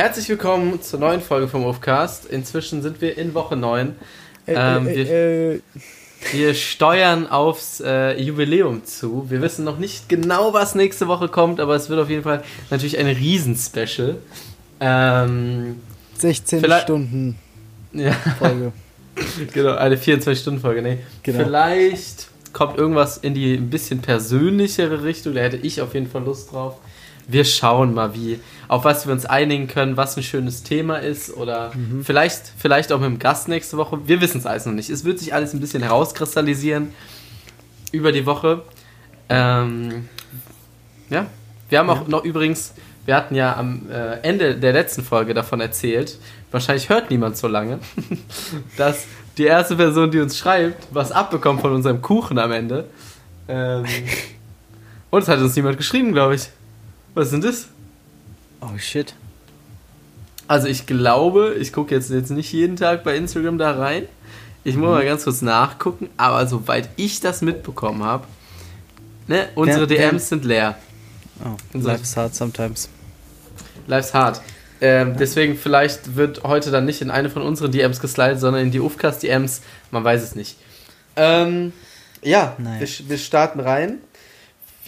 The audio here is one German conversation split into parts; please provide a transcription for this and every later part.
Herzlich willkommen zur neuen Folge vom Ufcast. Inzwischen sind wir in Woche 9. Äh, Ähm, äh, wir, äh, wir steuern aufs Jubiläum zu. Wir wissen noch nicht genau, was nächste Woche kommt, aber es wird auf jeden Fall natürlich ein Riesen-Special. Ähm, 16 Vielleicht- Stunden ja, Folge. genau, eine 24-Stunden-Folge. Nee. Genau. Vielleicht kommt irgendwas in die ein bisschen persönlichere Richtung. Da hätte ich auf jeden Fall Lust drauf. Wir schauen mal, wie, auf was wir uns einigen können, was ein schönes Thema ist oder Mhm. vielleicht, vielleicht auch mit dem Gast nächste Woche. Wir wissen es alles noch nicht. Es wird sich alles ein bisschen herauskristallisieren über die Woche. Ähm, ja, wir haben auch noch übrigens, wir hatten ja am äh, Ende der letzten Folge davon erzählt, wahrscheinlich hört niemand so lange, dass die erste Person, die uns schreibt, was abbekommt von unserem Kuchen am Ende. Ähm, und es hat uns niemand geschrieben, glaube ich. Was denn das? Oh shit. Also ich glaube, ich gucke jetzt, jetzt nicht jeden Tag bei Instagram da rein. Ich muss mal ganz kurz nachgucken, aber soweit ich das mitbekommen habe, ne, unsere Wer- wer- DMs sind leer. Oh, Unser- life is hard sometimes. Life's hard. Ähm, deswegen vielleicht wird heute dann nicht in eine von unseren DMs geslidet, sondern in die Ufcast DMs. Man weiß es nicht. Ähm, ja, Naja. wir, wir starten rein.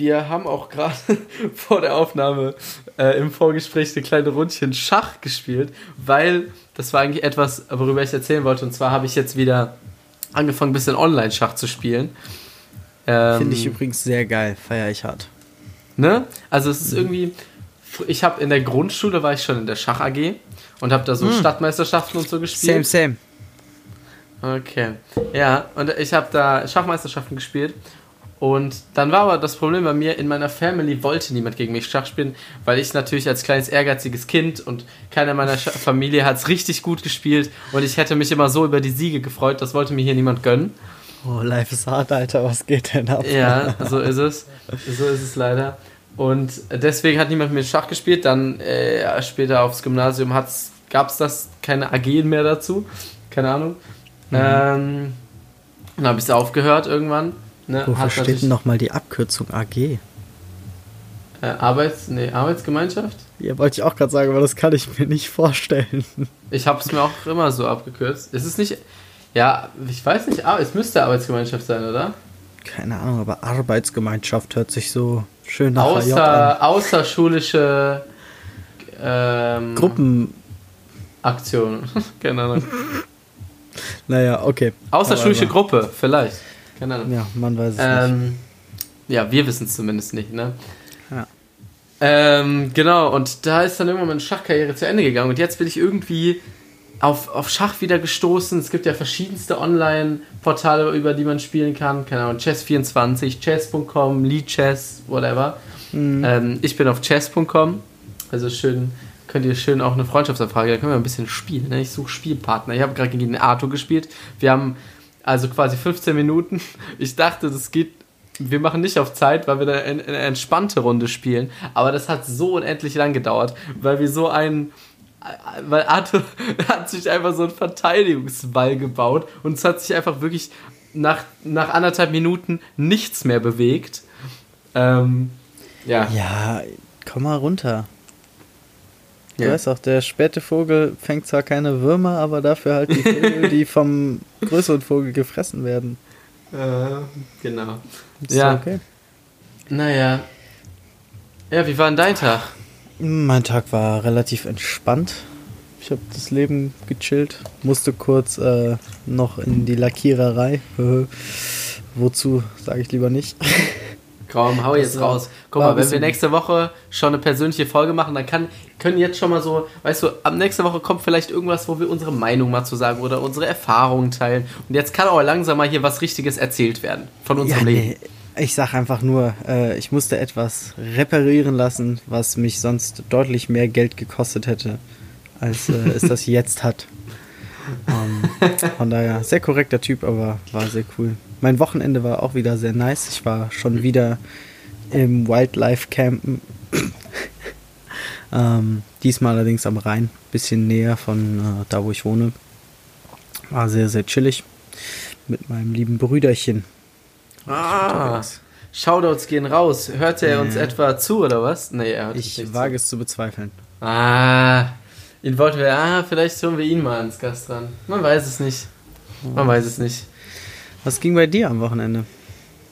Wir haben auch gerade vor der Aufnahme äh, im Vorgespräch eine kleine Rundchen Schach gespielt, weil das war eigentlich etwas, worüber ich erzählen wollte. Und zwar habe ich jetzt wieder angefangen, ein bisschen Online-Schach zu spielen. Ähm, Finde ich übrigens sehr geil. Feier ich hart. Ne? Also es ist irgendwie. Ich habe in der Grundschule war ich schon in der Schach AG und habe da so Stadtmeisterschaften und so Same, gespielt. same. Okay. Ja, und ich habe da Schachmeisterschaften gespielt. Und dann war aber das Problem bei mir, in meiner Family wollte niemand gegen mich Schach spielen, weil ich natürlich als kleines ehrgeiziges Kind und keiner meiner Scha Familie hat es richtig gut gespielt und ich hätte mich immer so über die Siege gefreut, das wollte mir hier niemand gönnen. Oh, life is hard, Alter. Was geht denn ab? Ja, so ist es. So ist es leider. Und deswegen hat niemand mit Schach gespielt. Dann äh, später aufs Gymnasium gab es das keine AG mehr dazu. Keine Ahnung. Ähm, dann habe ich es aufgehört irgendwann. Ne, Wofür steht denn nochmal die Abkürzung AG? Äh, Arbeits, nee, Arbeitsgemeinschaft? Ja, wollte ich auch gerade sagen, aber das kann ich mir nicht vorstellen. Ich habe es mir auch immer so abgekürzt. Es ist nicht. Ja, ich weiß nicht, aber es müsste Arbeitsgemeinschaft sein, oder? Keine Ahnung, aber Arbeitsgemeinschaft hört sich so schön nach HJ an. Außer, außerschulische ähm, Gruppen. Aktion. Keine Ahnung. Naja, okay. Außerschulische Gruppe, vielleicht. Keine Ahnung. Ja, man weiß es nicht. Ähm, ja, wir wissen es zumindest nicht, ne? Ja. Ähm, genau, und da ist dann irgendwann meine Schachkarriere zu Ende gegangen. Und jetzt bin ich irgendwie auf, auf Schach wieder gestoßen. Es gibt ja verschiedenste Online-Portale, über die man spielen kann. Keine Ahnung, Chess24, Chess.com, Chess, whatever. Mhm. Ähm, ich bin auf Chess.com. Also schön, könnt ihr schön auch eine Freundschaftsanfrage, da können wir ein bisschen spielen. Ne? Ich suche Spielpartner. Ich habe gerade gegen Arthur gespielt. Wir haben also quasi 15 Minuten. Ich dachte, das geht. Wir machen nicht auf Zeit, weil wir da eine, eine entspannte Runde spielen. Aber das hat so unendlich lang gedauert, weil wir so einen. Weil Arthur hat sich einfach so einen Verteidigungswall gebaut und es hat sich einfach wirklich nach, nach anderthalb Minuten nichts mehr bewegt. Ähm, ja. Ja, komm mal runter. Du Ja. weißt auch, der späte Vogel fängt zwar keine Würmer, aber dafür halt die Vögel, die vom größeren Vogel gefressen werden. Äh, genau. Ist Ja. Okay. Naja. Ja, wie war denn dein Tag? Mein Tag war relativ entspannt. Ich habe das Leben gechillt, musste kurz äh, noch in die Lackiererei. Wozu, sage ich lieber nicht. Komm, hau jetzt war- raus. Guck mal, wenn wir nächste Woche schon eine persönliche Folge machen, dann kann, können jetzt schon mal so, weißt du, ab nächste Woche kommt vielleicht irgendwas, wo wir unsere Meinung mal zu sagen oder unsere Erfahrungen teilen. Und jetzt kann auch langsam mal hier was Richtiges erzählt werden von unserem Ja, Leben. nee, ich sag einfach nur, äh, ich musste etwas reparieren lassen, was mich sonst deutlich mehr Geld gekostet hätte, als äh, es das jetzt hat. Ähm, von daher, sehr korrekter Typ, aber war sehr cool. Mein Wochenende war auch wieder sehr nice. Ich war schon wieder im Wildlife Campen. Ähm, diesmal allerdings am Rhein, bisschen näher von äh, da, wo ich wohne. War sehr, sehr chillig mit meinem lieben Brüderchen. Ah, Shoutouts gehen raus. Hört er uns Ja. etwa zu oder was? Nee, er hört uns Ich wage es zu bezweifeln. zu. Ah, ihn wollten wir, ah, vielleicht holen wir ihn mal ans Gast ran. Man weiß es nicht. Man weiß es nicht. Was ging bei dir am Wochenende?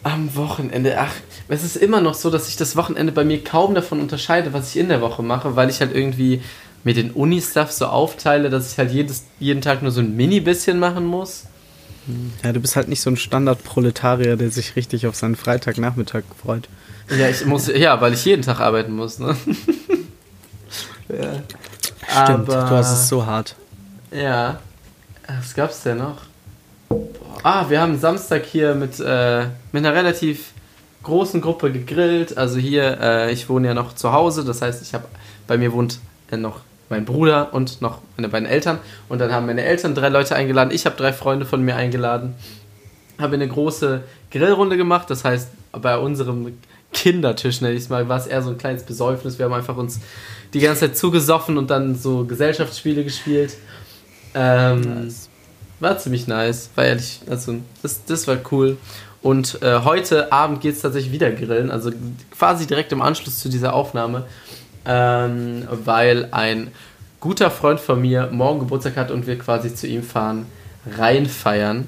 Am Wochenende, ach, es ist immer noch so, dass ich das Wochenende bei mir kaum davon unterscheide, was ich in der Woche mache, weil ich halt irgendwie mir den Uni-Stuff so aufteile, dass ich halt jedes, jeden Tag nur so ein Mini-bisschen machen muss. Ja, du bist halt nicht so ein Standardproletarier, der sich richtig auf seinen Freitagnachmittag freut. Ja, ich muss, ja, weil ich jeden Tag arbeiten muss, ne? ja. Stimmt, Aber, du hast es so hart. Ja. Was gab's denn noch? Ah, wir haben Samstag hier mit, äh, mit einer relativ großen Gruppe gegrillt. Also hier, äh, ich wohne ja noch zu Hause, das heißt, ich habe bei mir wohnt äh, noch mein Bruder und noch meine beiden Eltern. Und dann haben meine Eltern drei Leute eingeladen. Ich habe drei Freunde von mir eingeladen. Habe eine große Grillrunde gemacht. Das heißt, bei unserem Kindertisch, nenne ich es mal, war es eher so ein kleines Besäufnis. Wir haben einfach uns die ganze Zeit zugesoffen und dann so Gesellschaftsspiele gespielt. Ähm, nice. War ziemlich nice, war ehrlich, also das, das war cool. Und äh, heute Abend geht es tatsächlich wieder grillen, also quasi direkt im Anschluss zu dieser Aufnahme, ähm, weil ein guter Freund von mir morgen Geburtstag hat und wir quasi zu ihm fahren, reinfeiern.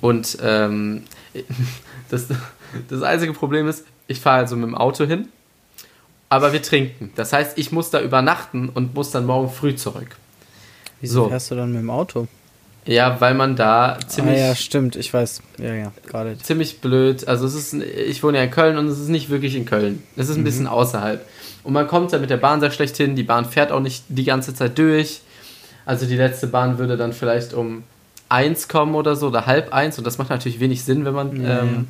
Und ähm, das, das einzige Problem ist, ich fahre also mit dem Auto hin, aber wir trinken. Das heißt, ich muss da übernachten und muss dann morgen früh zurück. Wieso so. fährst du dann mit dem Auto? Ja, weil man da ziemlich. Ah, ja, stimmt, ich weiß. Ja, ja, gerade. Ziemlich blöd. Also, es ist, ich wohne ja in Köln und es ist nicht wirklich in Köln. Es ist ein mhm. bisschen außerhalb. Und man kommt da mit der Bahn sehr schlecht hin. Die Bahn fährt auch nicht die ganze Zeit durch. Also, die letzte Bahn würde dann vielleicht um eins kommen oder so oder halb eins. Und das macht natürlich wenig Sinn, wenn man. Ja, ähm, ja.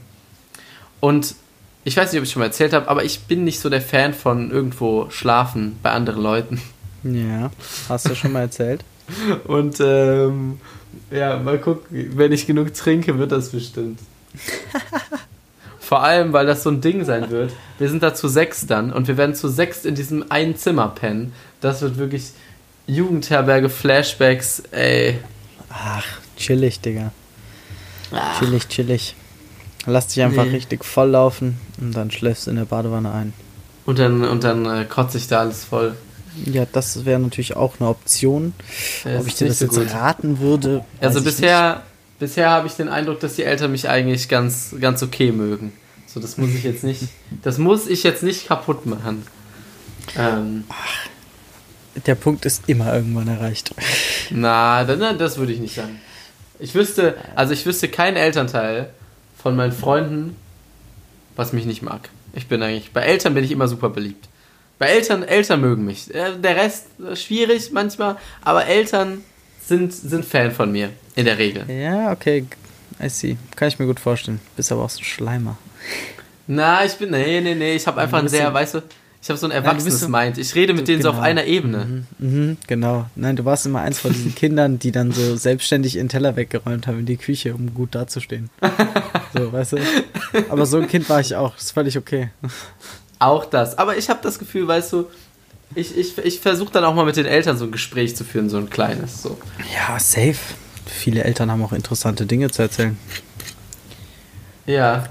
Und ich weiß nicht, ob ich schon mal erzählt habe, aber ich bin nicht so der Fan von irgendwo schlafen bei anderen Leuten. Ja, hast du schon mal erzählt. Und ähm, ja, mal gucken, wenn ich genug trinke, wird das bestimmt. Vor allem, weil das so ein Ding sein wird. Wir sind da zu sechs dann und wir werden zu sechs in diesem einen Zimmer pennen. Das wird wirklich Jugendherberge, Flashbacks, ey. Ach, chillig, Digga. Ach. Chillig, chillig. Lass dich einfach nee. richtig voll laufen und dann schläfst du in der Badewanne ein. Und dann, und dann äh, kotze ich da alles voll. Ja, das wäre natürlich auch eine Option. Ja, Ob ich dir das so jetzt gut. raten würde. Also bisher, bisher habe ich den Eindruck, dass die Eltern mich eigentlich ganz, ganz okay mögen. So, das muss ich jetzt nicht, das muss ich jetzt nicht kaputt machen. Ähm, Ach, der Punkt ist immer irgendwann erreicht. Na, dann, das würde ich nicht sagen. Ich wüsste, also ich wüsste keinen Elternteil von meinen Freunden, was mich nicht mag. Ich bin eigentlich, bei Eltern bin ich immer super beliebt. Bei Eltern, Eltern mögen mich. Äh, der Rest äh, schwierig manchmal, aber Eltern sind, sind Fan von mir, in der Regel. Ja, okay, I see. Kann ich mir gut vorstellen. Bist aber auch so ein Schleimer. Na, ich bin, nee, nee, nee, ich habe einfach ein sehr, weißt du, ich habe so ein erwachsenes ja, Mind. Ich rede mit denen genau. so auf genau. einer Ebene. Mhm, mhm, genau. Nein, du warst immer eins von diesen Kindern, die dann so selbstständig ihren Teller weggeräumt haben in die Küche, um gut dazustehen. so, weißt du? Aber so ein Kind war ich auch. Das ist völlig okay. Auch das. Aber ich habe das Gefühl, weißt du, ich, ich, ich versuche dann auch mal mit den Eltern so ein Gespräch zu führen, so ein kleines. So. Ja, safe. Viele Eltern haben auch interessante Dinge zu erzählen. Ja,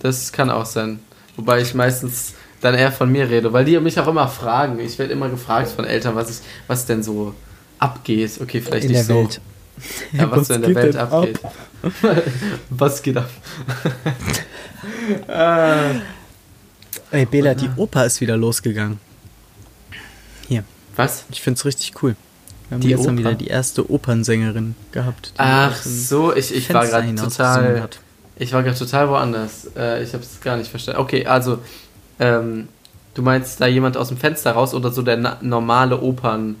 das kann auch sein. Wobei ich meistens dann eher von mir rede, weil die mich auch immer fragen. Ich werde immer gefragt von Eltern, was, ich, was denn so abgeht. Okay, vielleicht in nicht so. Welt. Ja, was, was in der Welt abgeht. Ab? was geht ab? äh, Ey, Bela, die Oper ist wieder losgegangen. Hier. Was? Ich find's richtig cool. Wir haben die gestern Oper? wieder die erste Opernsängerin gehabt. Ach so, ich, ich war gerade total. Ich war gerade total woanders. Äh, ich habe es gar nicht verstanden. Okay, also ähm, du meinst da jemand aus dem Fenster raus oder so der normale Opernbetrieb?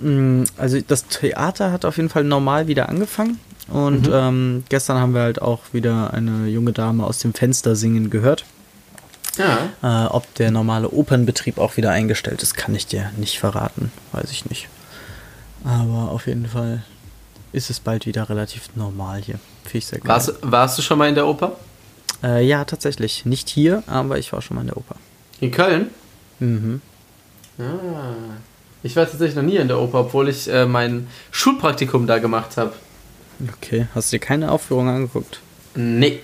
Mm, also das Theater hat auf jeden Fall normal wieder angefangen. Und mhm. ähm, gestern haben wir halt auch wieder eine junge Dame aus dem Fenster singen gehört. Ja. Äh, ob der normale Opernbetrieb auch wieder eingestellt ist, kann ich dir nicht verraten. Weiß ich nicht. Aber auf jeden Fall ist es bald wieder relativ normal hier. Finde ich sehr geil. Warst, warst du schon mal in der Oper? Äh, ja, tatsächlich. Nicht hier, aber ich war schon mal in der Oper. In Köln? Mhm. Ah. Ich war tatsächlich noch nie in der Oper, obwohl ich äh, mein Schulpraktikum da gemacht habe. Okay, hast du dir keine Aufführung angeguckt? Nee,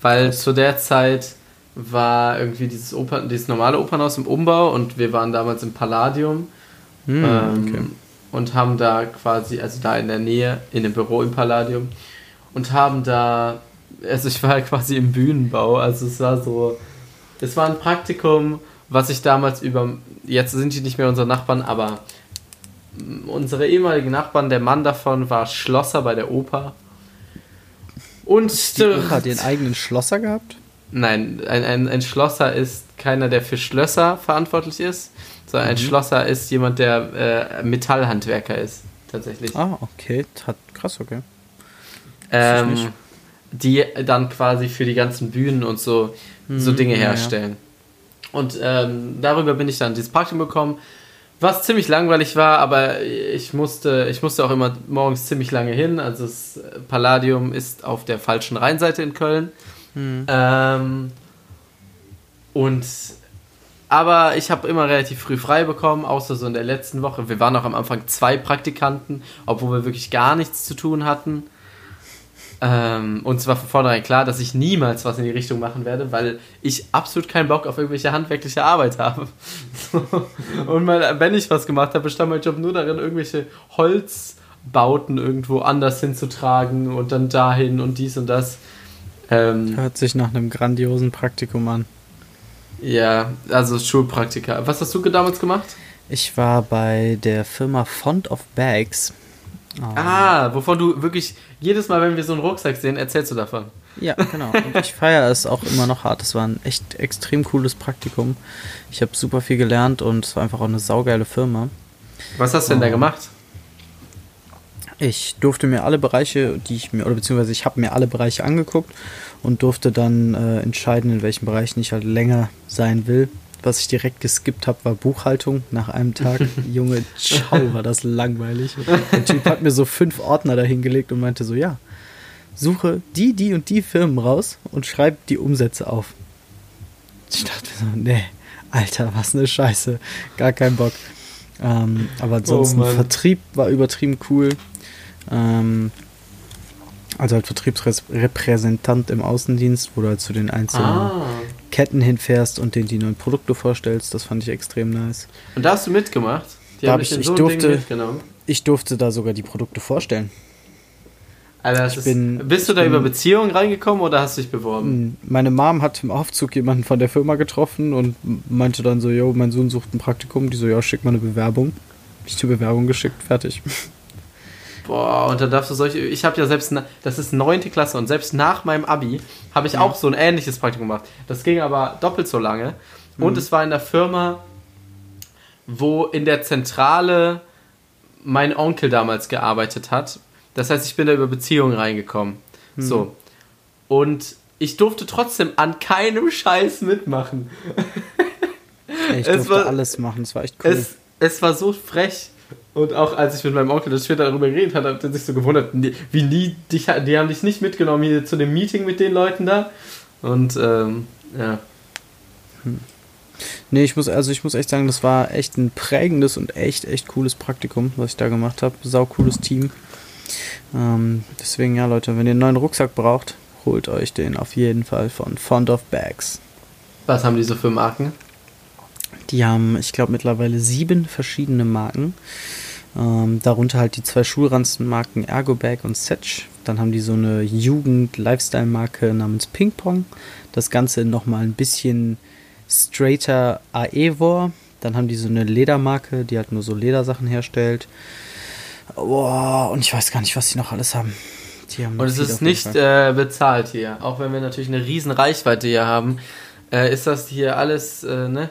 weil zu der Zeit war irgendwie dieses, Oper, dieses normale Opernhaus im Umbau und wir waren damals im Palladium Hm, ähm, okay. Und haben da quasi, also da in der Nähe, in dem Büro im Palladium, und haben da, also ich war halt quasi im Bühnenbau, also es war so, es war ein Praktikum, was ich damals über, jetzt sind die nicht mehr unsere Nachbarn, aber unsere ehemaligen Nachbarn, der Mann davon war Schlosser bei der Oper. Und die Oper hat den eigenen Schlosser gehabt? Nein, ein, ein, ein Schlosser ist keiner, der für Schlösser verantwortlich ist, sondern mhm. ein Schlosser ist jemand, der äh, Metallhandwerker ist, tatsächlich. Ah, okay, hat krass, okay. Ähm, die dann quasi für die ganzen Bühnen und so, mhm, so Dinge herstellen. Ja. Und ähm, darüber bin ich dann dieses Praktikum bekommen, was ziemlich langweilig war, aber ich musste, ich musste auch immer morgens ziemlich lange hin. Also das Palladium ist auf der falschen Rheinseite in Köln. Mhm. Ähm, und aber ich habe immer relativ früh frei bekommen, außer so in der letzten Woche. Wir waren auch am Anfang zwei Praktikanten, obwohl wir wirklich gar nichts zu tun hatten. Ähm, und zwar von vornherein klar, dass ich niemals was in die Richtung machen werde, weil ich absolut keinen Bock auf irgendwelche handwerkliche Arbeit habe. und mal, wenn ich was gemacht habe, bestand mein Job nur darin, irgendwelche Holzbauten irgendwo anders hinzutragen und dann dahin und dies und das. Ähm, Hört sich nach einem grandiosen Praktikum an. Ja, also Schulpraktika. Was hast du damals gemacht? Ich war bei der Firma Font of Bags. Oh. Ah, wovon du wirklich jedes Mal, wenn wir so einen Rucksack sehen, erzählst du davon. Ja, genau. Und ich feiere es auch immer noch hart. Es war ein echt extrem cooles Praktikum. Ich habe super viel gelernt und es war einfach auch eine saugeile Firma. Was hast du denn da gemacht? Ich durfte mir alle Bereiche, die ich mir, oder beziehungsweise ich habe mir alle Bereiche angeguckt und durfte dann äh, entscheiden, in welchen Bereichen ich halt länger sein will. Was ich direkt geskippt habe, war Buchhaltung nach einem Tag. Junge, ciao, war das langweilig. Der Typ hat mir so fünf Ordner dahingelegt und meinte so, ja, suche die, die und die Firmen raus und schreib die Umsätze auf. Ich dachte so, nee, Alter, was eine Scheiße. Gar kein Bock. Ähm, aber ansonsten oh Vertrieb war übertrieben cool. Ähm, also halt Vertriebsrepräsentant im Außendienst, wo du halt zu den einzelnen ah. Ketten hinfährst und denen die neuen Produkte vorstellst. Das fand ich extrem nice. Und da hast du mitgemacht? Die da ich, ich, so durfte, ich durfte da sogar die Produkte vorstellen. Also ist, bin, bist du da bin, über Beziehungen reingekommen oder hast du dich beworben? Hm, meine Mom hat im Aufzug jemanden von der Firma getroffen und meinte dann so, yo, mein Sohn sucht ein Praktikum. Die so, ja, schick mal eine Bewerbung. Ich zur Bewerbung geschickt, fertig. Boah, und da darfst du solche. Ich habe ja selbst. Das ist neunte Klasse und selbst nach meinem Abi habe ich ja. auch so ein ähnliches Praktikum gemacht. Das ging aber doppelt so lange. Mhm. Und es war in der Firma, wo in der Zentrale mein Onkel damals gearbeitet hat. Das heißt, ich bin da über Beziehungen reingekommen. Mhm. So. Und ich durfte trotzdem an keinem Scheiß mitmachen. Ich durfte war, alles machen, es war echt cool. Es, es war so frech. Und auch als ich mit meinem Onkel das später darüber geredet habe, hat er sich so gewundert, wie nie, dich, die haben dich nicht mitgenommen hier zu dem Meeting mit den Leuten da. Und ähm, ja. Hm. Nee, ich muss, also ich muss echt sagen, das war echt ein prägendes und echt, echt cooles Praktikum, was ich da gemacht habe. Sau cooles Team. Ähm, deswegen, ja, Leute, wenn ihr einen neuen Rucksack braucht, holt euch den auf jeden Fall von Fond of Bags. Was haben die so für Marken? Die haben, ich glaube, mittlerweile sieben verschiedene Marken. Ähm, darunter halt die zwei Schulranzenmarken Ergobag und Setch. Dann haben die so eine Jugend-Lifestyle-Marke namens Ping Pong. Das Ganze nochmal ein bisschen straighter Aevor. Dann haben die so eine Ledermarke, die halt nur so Ledersachen herstellt. Boah, und ich weiß gar nicht, was die noch alles haben. haben und es ist nicht äh, bezahlt hier. Auch wenn wir natürlich eine riesen Reichweite hier haben, äh, ist das hier alles, äh, ne?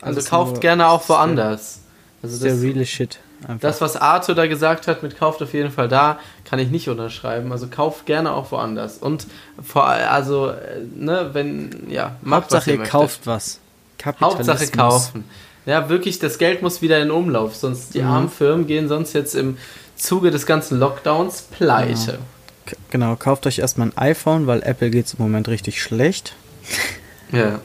Also kauft gerne auch woanders. Also das, der reale Shit. Einfach. Das, was Arthur da gesagt hat, mit kauft auf jeden Fall da, kann ich nicht unterschreiben. Also kauft gerne auch woanders. Und vor also, äh, ne, wenn, ja, macht Hauptsache was ihr, ihr kauft was. Hauptsache kaufen. Ja, wirklich, das Geld muss wieder in Umlauf, sonst die mhm. armen Firmen gehen sonst jetzt im Zuge des ganzen Lockdowns pleite. Genau, genau kauft euch erstmal ein iPhone, weil Apple geht es im Moment richtig schlecht. Ja.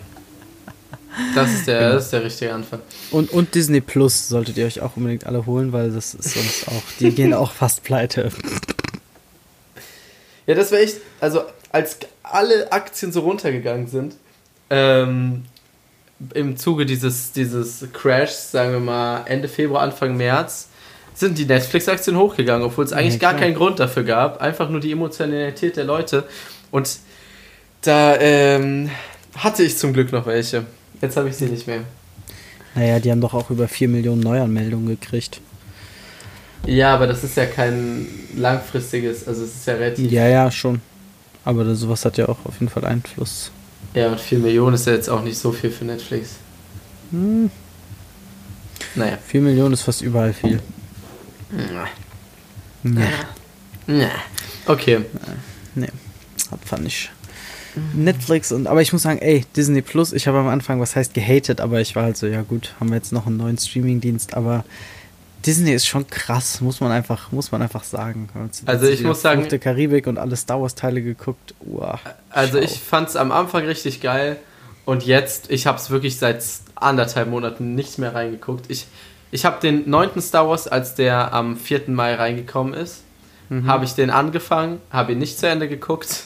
Das ist der, genau. das ist der richtige Anfang. Und, und Disney Plus solltet ihr euch auch unbedingt alle holen, weil das ist sonst auch, die gehen auch fast pleite. Ja, das wäre echt, also als alle Aktien so runtergegangen sind, ähm, im Zuge dieses, dieses Crashs, sagen wir mal Ende Februar, Anfang März, sind die Netflix-Aktien hochgegangen, obwohl es eigentlich Ja, gar keinen Grund dafür gab. Einfach nur die Emotionalität der Leute. Und da ähm, hatte ich zum Glück noch welche. Jetzt habe ich sie nicht mehr. Naja, die haben doch auch über 4 Millionen Neuanmeldungen gekriegt. Ja, aber das ist ja kein langfristiges, also es ist ja relativ. Ja, ja, schon. Aber sowas hat ja auch auf jeden Fall Einfluss. Ja, und 4 Millionen ist ja jetzt auch nicht so viel für Netflix. Hm, Naja. 4 Millionen ist fast überall viel. Nee, Ja. Okay. nee. Hat fand ich. Netflix und aber ich muss sagen, ey, Disney Plus, ich habe am Anfang, was heißt gehatet, aber ich war halt so, ja gut, haben wir jetzt noch einen neuen Streamingdienst, aber Disney ist schon krass, muss man einfach, muss man einfach sagen. Also ich muss sagen- der Karibik und alle Star Wars Teile geguckt. Uah, Also schau. ich fand es am Anfang richtig geil und jetzt, ich habe es wirklich seit anderthalb Monaten nicht mehr reingeguckt. Ich, ich habe den neunten Star Wars, als der am 4. Mai reingekommen ist, Mhm. habe ich den angefangen, habe ihn nicht zu Ende geguckt.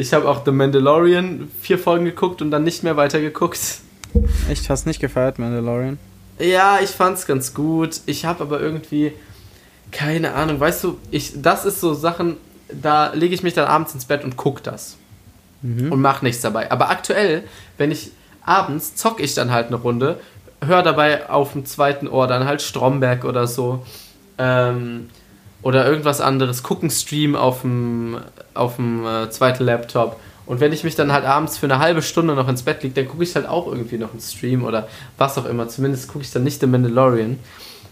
Ich habe auch The Mandalorian vier Folgen geguckt und dann nicht mehr weitergeguckt. Echt, hast nicht gefeiert, Mandalorian? Ja, ich fand's ganz gut. Ich habe aber irgendwie keine Ahnung. Weißt du, ich das ist so Sachen, da lege ich mich dann abends ins Bett und guck das Mhm. und mach nichts dabei. Aber aktuell, wenn ich abends zock ich dann halt eine Runde, höre dabei auf dem zweiten Ohr dann halt Stromberg oder so. Ähm, oder irgendwas anderes, gucken Stream auf dem, auf dem äh, zweiten Laptop. Und wenn ich mich dann halt abends für eine halbe Stunde noch ins Bett liege, dann gucke ich halt auch irgendwie noch einen Stream oder was auch immer. Zumindest gucke ich dann nicht The Mandalorian.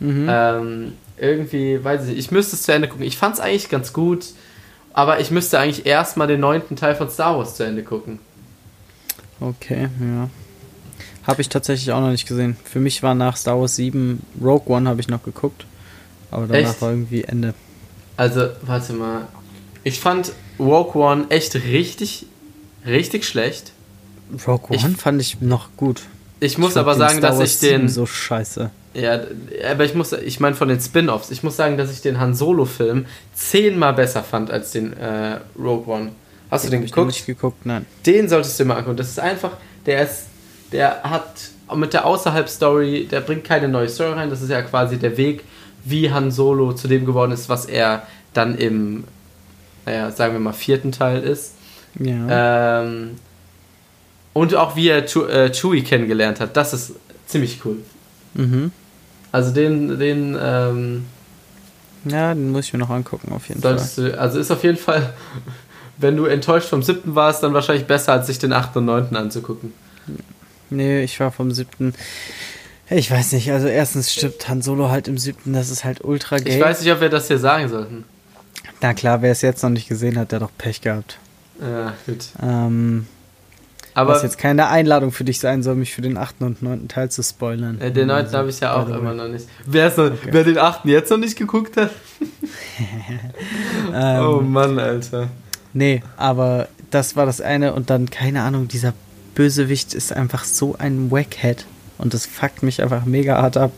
Mhm. Ähm, irgendwie, weiß ich nicht, ich müsste es zu Ende gucken. Ich fand es eigentlich ganz gut, aber ich müsste eigentlich erstmal den neunten Teil von Star Wars zu Ende gucken. Okay, ja. Habe ich tatsächlich auch noch nicht gesehen. Für mich war nach Star Wars 7 Rogue One habe ich noch geguckt. Aber danach Echt? war irgendwie Ende. Also, warte mal. Ich fand Rogue One echt richtig, richtig schlecht. Rogue Ich- One fand ich noch gut. Ich muss fand aber sagen, dass ich den. 7 so scheiße. Ja, aber ich muss, ich meine von den Spin-offs, ich muss sagen, dass ich den Han Solo-Film zehnmal besser fand als den äh, Rogue One. Hast du den Hab ich geguckt? nicht geguckt, nein. Den solltest du dir mal angucken. Das ist einfach, der ist, der hat mit der Außerhalb-Story, der bringt keine neue Story rein. Das ist ja quasi der Weg, wie Han Solo zu dem geworden ist, was er dann im, naja, sagen wir mal, vierten Teil ist. Ja. Ähm, und auch wie er Chew- äh, Chewie kennengelernt hat. Das ist ziemlich cool. mhm. Also den, den ähm, Ja, den muss ich mir noch angucken, auf jeden solltest du, also ist auf jeden Fall, wenn du enttäuscht vom siebten warst, dann wahrscheinlich besser, als sich den achten und neunten anzugucken. Fall. Nee, ich war vom siebten. Ich weiß nicht, also erstens stirbt Han Solo halt im siebten, das ist halt ultra gay. Ich weiß nicht, ob wir das hier sagen sollten. Na klar, wer es jetzt noch nicht gesehen hat, der hat doch Pech gehabt. Ja, gut. Ähm, Aber was jetzt keine Einladung für dich sein soll, mich für den achten und neunten Teil zu spoilern. äh, den neunten Also, habe ich ja auch immer noch nicht. Wer, noch, wer den achten jetzt noch nicht geguckt hat? Ähm, oh Mann, Alter. Nee, aber das war das eine und dann, keine Ahnung, dieser Bösewicht ist einfach so ein Wackhead und das fuckt mich einfach mega hart ab.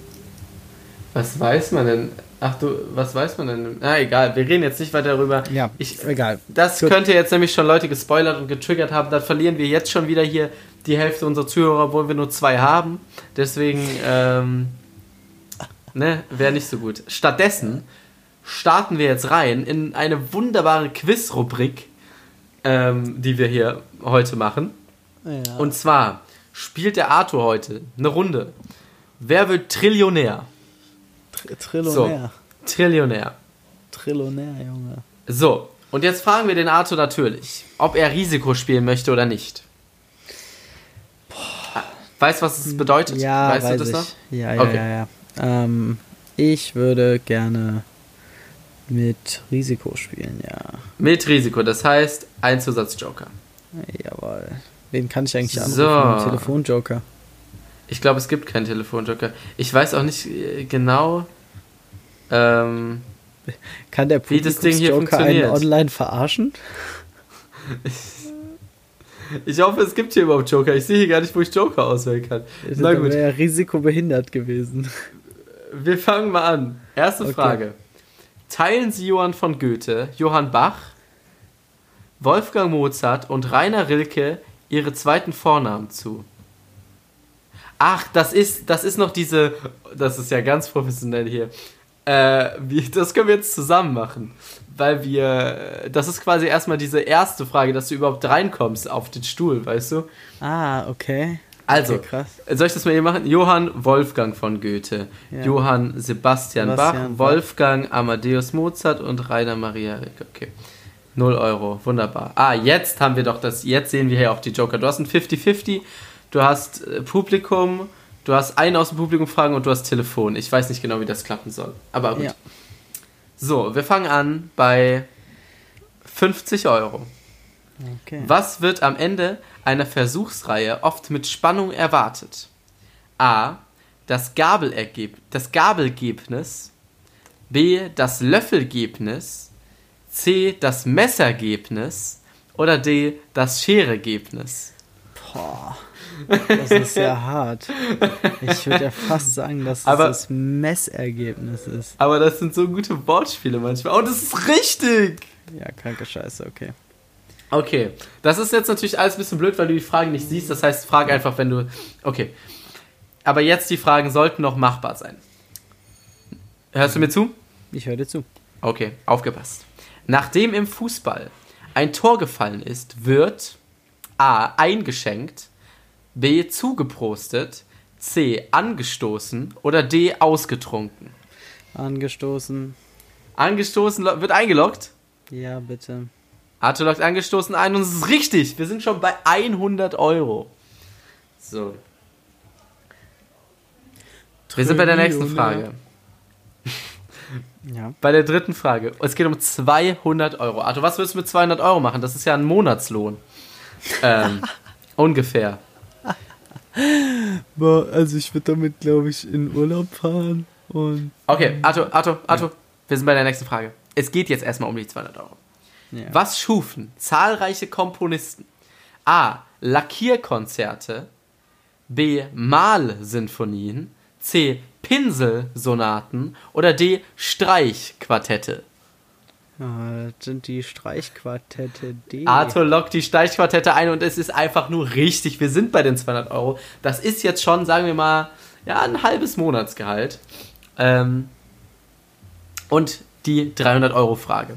Was weiß man denn? Ach du, was weiß man denn? Na egal, wir reden jetzt nicht weiter darüber. Ja, Ich- egal. Das Gut. könnte jetzt nämlich schon Leute gespoilert und getriggert haben. Dann verlieren wir jetzt schon wieder hier die Hälfte unserer Zuhörer, obwohl wir nur zwei haben. Deswegen, ähm, ne, wäre nicht so gut. Stattdessen starten wir jetzt rein in eine wunderbare Quiz-Rubrik, ähm, die wir hier heute machen. Ja. Und zwar spielt der Arthur heute eine Runde. Wer wird Trillionär? Tr Trillionär. Trillionär. Trillionär, Junge. So, und jetzt fragen wir den Arthur natürlich, ob er Risiko spielen möchte oder nicht. Weißt du, was es bedeutet? Ja, weißt weiß du das ich. noch? Ja, ja, Okay. ja, ja. Ähm, ich würde gerne mit Risiko spielen, ja. Mit Risiko, das heißt ein Zusatzjoker. Jawohl. Wen kann ich eigentlich anrufen? So. Telefonjoker. Ich glaube, es gibt keinen Telefonjoker. Ich weiß auch nicht äh, genau. Ähm, Kann der Publikumsjoker einen online verarschen? ich hoffe, es gibt hier überhaupt Joker. Ich sehe hier gar nicht, wo ich Joker auswählen kann. Na Dann gut, wäre er risikobehindert gewesen. wir fangen mal an. Erste Okay. Frage. Teilen Sie Johann von Goethe, Johann Bach, Wolfgang Mozart und Rainer Rilke ihre zweiten Vornamen zu? Ach, das ist, das ist noch diese. Das ist ja ganz professionell hier. Äh, wir, das können wir jetzt zusammen machen. Weil wir. Das ist quasi erstmal diese erste Frage, dass du überhaupt reinkommst auf den Stuhl, weißt du? Ah, okay. Also, Okay, krass. soll ich das mal hier machen? Johann Wolfgang von Goethe, Ja. Johann Sebastian, Sebastian Bach, Bach. Wolfgang Amadeus Mozart und Rainer Maria Rilke. Okay. 0 Euro, wunderbar. Ah, jetzt haben wir doch das, jetzt sehen wir hier auch die Joker. Du hast ein 50-50, du hast äh, Publikum, du hast einen aus dem Publikum fragen und du hast Telefon. Ich weiß nicht genau, wie das klappen soll. Aber gut. Ja. So, wir fangen an bei 50 Euro. Okay. Was wird am Ende einer Versuchsreihe oft mit Spannung erwartet? A. Das, Gabelergeb das Gabelgebnis. B. Das Löffelgebnis. C. Das Messergebnis. Oder D. Das Scheregebnis. Boah, das ist ja hart. Ich würde ja fast sagen, dass es Aber- das Messergebnis ist. Aber das sind so gute Wortspiele manchmal. Oh, das ist richtig! Ja, kranke Scheiße, okay. Okay, das ist jetzt natürlich alles ein bisschen blöd, weil du die Fragen nicht siehst. Das heißt, frag einfach, wenn du. Okay. Aber jetzt die Fragen sollten noch machbar sein. Hörst du mir zu? Ich höre dir zu. Okay, aufgepasst. Nachdem im Fußball ein Tor gefallen ist, wird A. eingeschenkt, B. zugeprostet, C. angestoßen oder D. ausgetrunken. Angestoßen. Angestoßen wird eingeloggt. Ja, bitte. Arthur lockt angestoßen ein und es ist richtig. Wir sind schon bei 100 Euro. So. Wir sind bei der nächsten Frage. Ja. Bei der dritten Frage. Es geht um 200 Euro. Arthur, was würdest du mit 200 Euro machen? Das ist ja ein Monatslohn. Ähm, ungefähr. Boah, also ich würde damit, glaube ich, in Urlaub fahren und. Okay, Arthur, Arthur, Arthur. Wir sind bei der nächsten Frage. Es geht jetzt erstmal um die 200 Euro. Ja. Was schufen zahlreiche Komponisten? A. Lackierkonzerte. B. Malsinfonien. C. Pinselsonaten. Oder D. Streichquartette. Das sind die Streichquartette D. Arthur lockt die Streichquartette ein und es ist einfach nur richtig. Wir sind bei den 200 Euro. Das ist jetzt schon, sagen wir mal, ja, ein halbes Monatsgehalt. Ähm, und die 300 Euro Frage.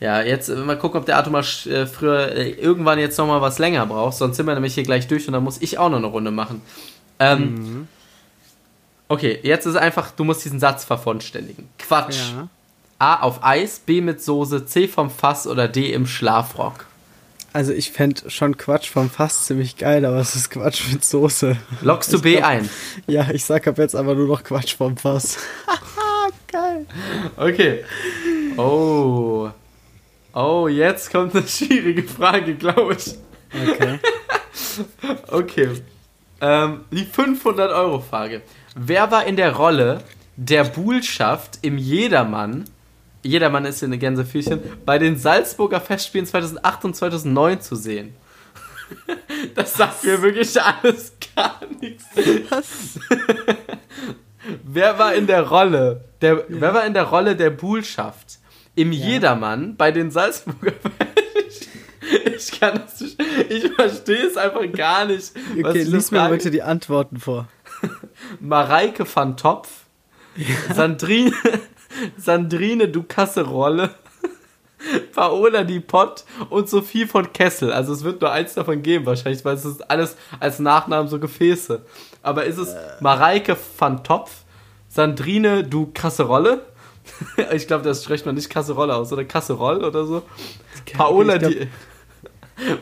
Ja, jetzt äh, mal gucken, ob der Arthur mal äh, früher äh, irgendwann jetzt nochmal was länger braucht. Sonst sind wir nämlich hier gleich durch und dann muss ich auch noch eine Runde machen. Ähm, Okay, jetzt ist einfach, du musst diesen Satz vervollständigen. Quatsch. Ja. A auf Eis, B mit Soße, C vom Fass oder D im Schlafrock. Also ich fände schon Quatsch vom Fass ziemlich geil, aber es ist Quatsch mit Soße. Lockst du Ich B glaub- ein? Ja, ich sag ab jetzt aber nur noch Quatsch vom Fass. geil. Okay. Oh. Oh, jetzt kommt eine schwierige Frage, glaube ich. Okay. Okay. Ähm, die 500-Euro-Frage. Wer war in der Rolle der Buhlschaft im Jedermann, Jedermann ist hier eine Gänsefüßchen, bei den Salzburger Festspielen 2008 und 2009 zu sehen? Das sagt mir wirklich alles gar nichts. Wer war in der Rolle? Der, Wer war in der Rolle der Buhlschaft? Im Jedermann bei den Salzburger Ich kann das nicht, ich verstehe es einfach gar nicht. was Okay, lies mir bitte die Antworten vor. Mareike van Topf, Sandrine, Sandrine du Kasserolle, Paola die Pott und Sophie von Kessel. Also es wird nur eins davon geben wahrscheinlich, weil es ist alles als Nachnamen so Gefäße. Aber ist es Mareike van Topf, Sandrine du Kasserolle? ich glaube, das spricht man nicht Kasserolle aus, oder Kasseroll oder so. Paola die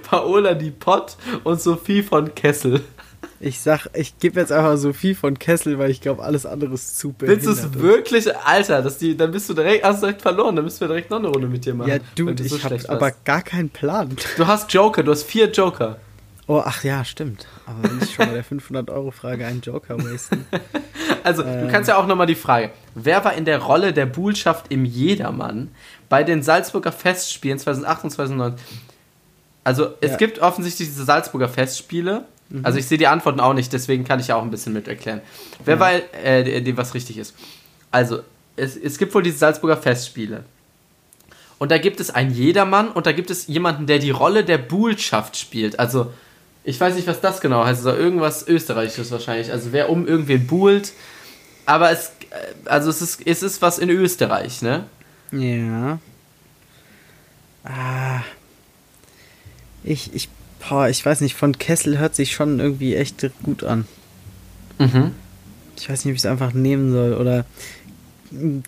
Paola die Pott und Sophie von Kessel. Ich sag, ich gebe jetzt einfach Sophie von Kessel, weil ich glaube, alles andere ist zu Willst du es wirklich? Alter, das die, dann bist du direkt, hast du direkt verloren, dann müssen wir direkt noch eine Runde mit dir machen. Ja, Dude, du so ich habe aber gar keinen Plan. Du hast Joker, du hast vier Joker. Oh, ach ja, stimmt. Aber wenn ich schon bei der 500-Euro-Frage einen Joker wasten. Also, du Ähm. kannst ja auch nochmal die Frage. Wer war in der Rolle der Buhlschaft im Jedermann bei den Salzburger Festspielen 2008 und 2009? Also, es Ja. gibt offensichtlich diese Salzburger Festspiele. Also, ich sehe die Antworten auch nicht, deswegen kann ich ja auch ein bisschen mit erklären. Wer Ja. war, äh, die, was richtig ist. Also, es, es gibt wohl diese Salzburger Festspiele. Und da gibt es einen Jedermann und da gibt es jemanden, der die Rolle der Buhlschaft spielt. Also, Ich weiß nicht, was das genau heißt. Also irgendwas Österreichisches wahrscheinlich. Also wer um irgendwen buhlt. Aber es, äh, also es ist, es ist was in Österreich, ne? Ja. Ah. Ich, ich, boah, ich weiß nicht, von Kessel hört sich schon irgendwie echt gut an. Mhm. Ich weiß nicht, ob ich es einfach nehmen soll oder.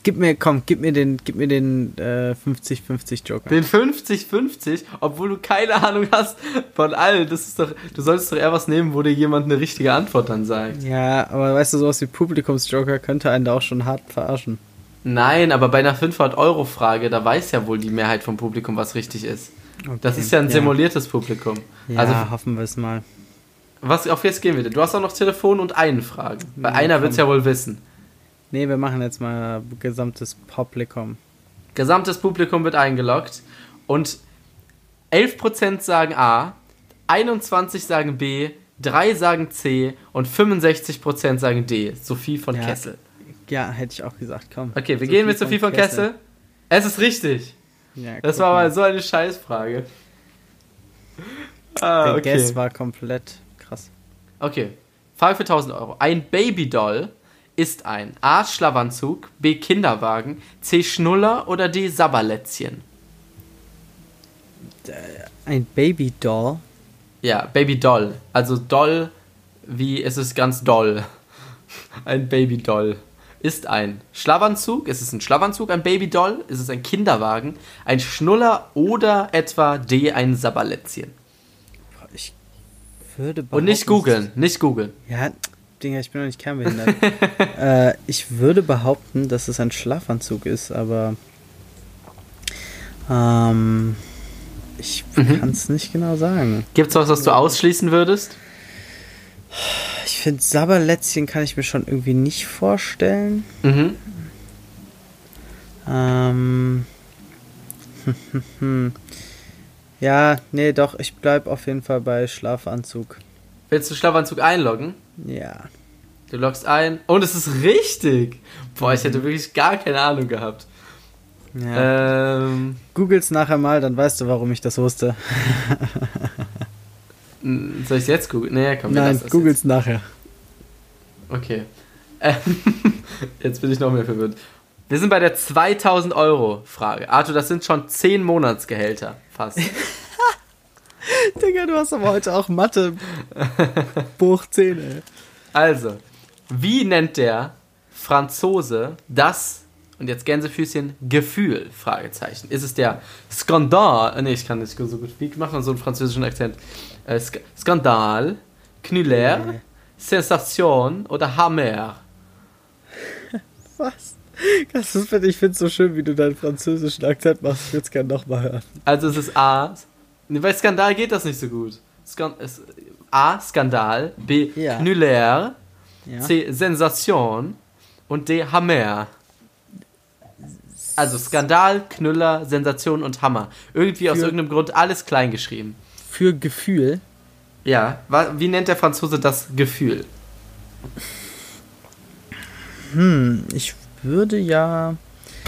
Gib mir, komm, gib mir den, gib mir den äh, 50-50 Joker. Den 50-50, obwohl du keine Ahnung hast von allen. Das ist doch, du solltest doch eher was nehmen, wo dir jemand eine richtige Antwort dann sagt. Ja, aber weißt du, sowas wie Publikumsjoker könnte einen da auch schon hart verarschen. Nein, aber bei einer 500-Euro-Frage, da weiß ja wohl die Mehrheit vom Publikum, was richtig ist. Okay. Das ist ja ein simuliertes Publikum. Ja, Also, hoffen wir es mal. was, auf jetzt gehen wir? Du hast auch noch Telefon und einen Fragen. Bei Ja, einer wird es ja wohl wissen. Nee, wir machen jetzt mal gesamtes Publikum. Gesamtes Publikum wird eingeloggt und 11% sagen A, 21 sagen B, 3 sagen C und 65% sagen D. Sophie von Ja. Kessel. Ja, hätte ich auch gesagt, komm. Okay, wir gehen mit Sophie von Kessel. Es ist richtig. Ja, Das war mal so eine Scheißfrage. Ah, Der okay. Guess war komplett krass. Okay. Frage für 1000 Euro. Ein Babydoll ist ein A. Schlafanzug, B. Kinderwagen, C. Schnuller oder D. Sabberlätzchen. Ein Babydoll. Ja, Babydoll. Also doll, wie es ist ganz doll. Ein Babydoll ist ein Schlafanzug. Ist es ein Schlafanzug, ein Babydoll? Ist es ein Kinderwagen, ein Schnuller oder etwa D. ein Sabberlätzchen? Boah, Ich würde Und nicht behaupten, googeln, nicht googeln. Ja, Dinger, ich bin noch nicht kernbehindert. äh, ich würde behaupten, dass es ein Schlafanzug ist, aber ähm, ich Mhm. kann es nicht genau sagen. Gibt's was, was du ausschließen würdest? Ich finde, Sabberlätzchen kann ich mir schon irgendwie nicht vorstellen. Mhm. Ähm, ja, nee, doch, ich bleib auf jeden Fall bei Schlafanzug. Willst du Schlafanzug einloggen? Ja. Du loggst ein und es ist richtig. Boah, ich hätte wirklich gar keine Ahnung gehabt. ja. Ähm, Googles nachher mal, dann weißt du, warum ich das wusste. soll ich jetzt googeln? Nee, komm, Nein, Googles nachher. Okay. Ähm, jetzt bin ich noch mehr verwirrt. Wir sind bei der 2000 Euro Frage. Arthur, das sind schon 10 Monatsgehälter. Fast. Digga, du hast aber heute auch Mathe. Buch 10, ey. Also, wie nennt der Franzose das, und jetzt Gänsefüßchen, Gefühl? Fragezeichen. Ist es der Skandal? Nee, ich kann nicht so gut. Wie macht man so einen französischen Akzent? Äh, Sk Skandal, Knüller, Nee. Sensation oder Hammer? Was? Das ist, ich finde es so schön, wie du deinen französischen Akzent machst. Ich würde es gerne nochmal hören. Also es ist A. Bei Skandal geht das nicht so gut. Skan es, A. Skandal. B. Ja. Knüller. Ja. C. Sensation. Und D. Hammer. Also Skandal, Knüller, Sensation und Hammer. Irgendwie aus Für- irgendeinem Grund alles klein geschrieben. Für Gefühl. Ja, wie nennt der Franzose das Gefühl? Hm, ich würde ja.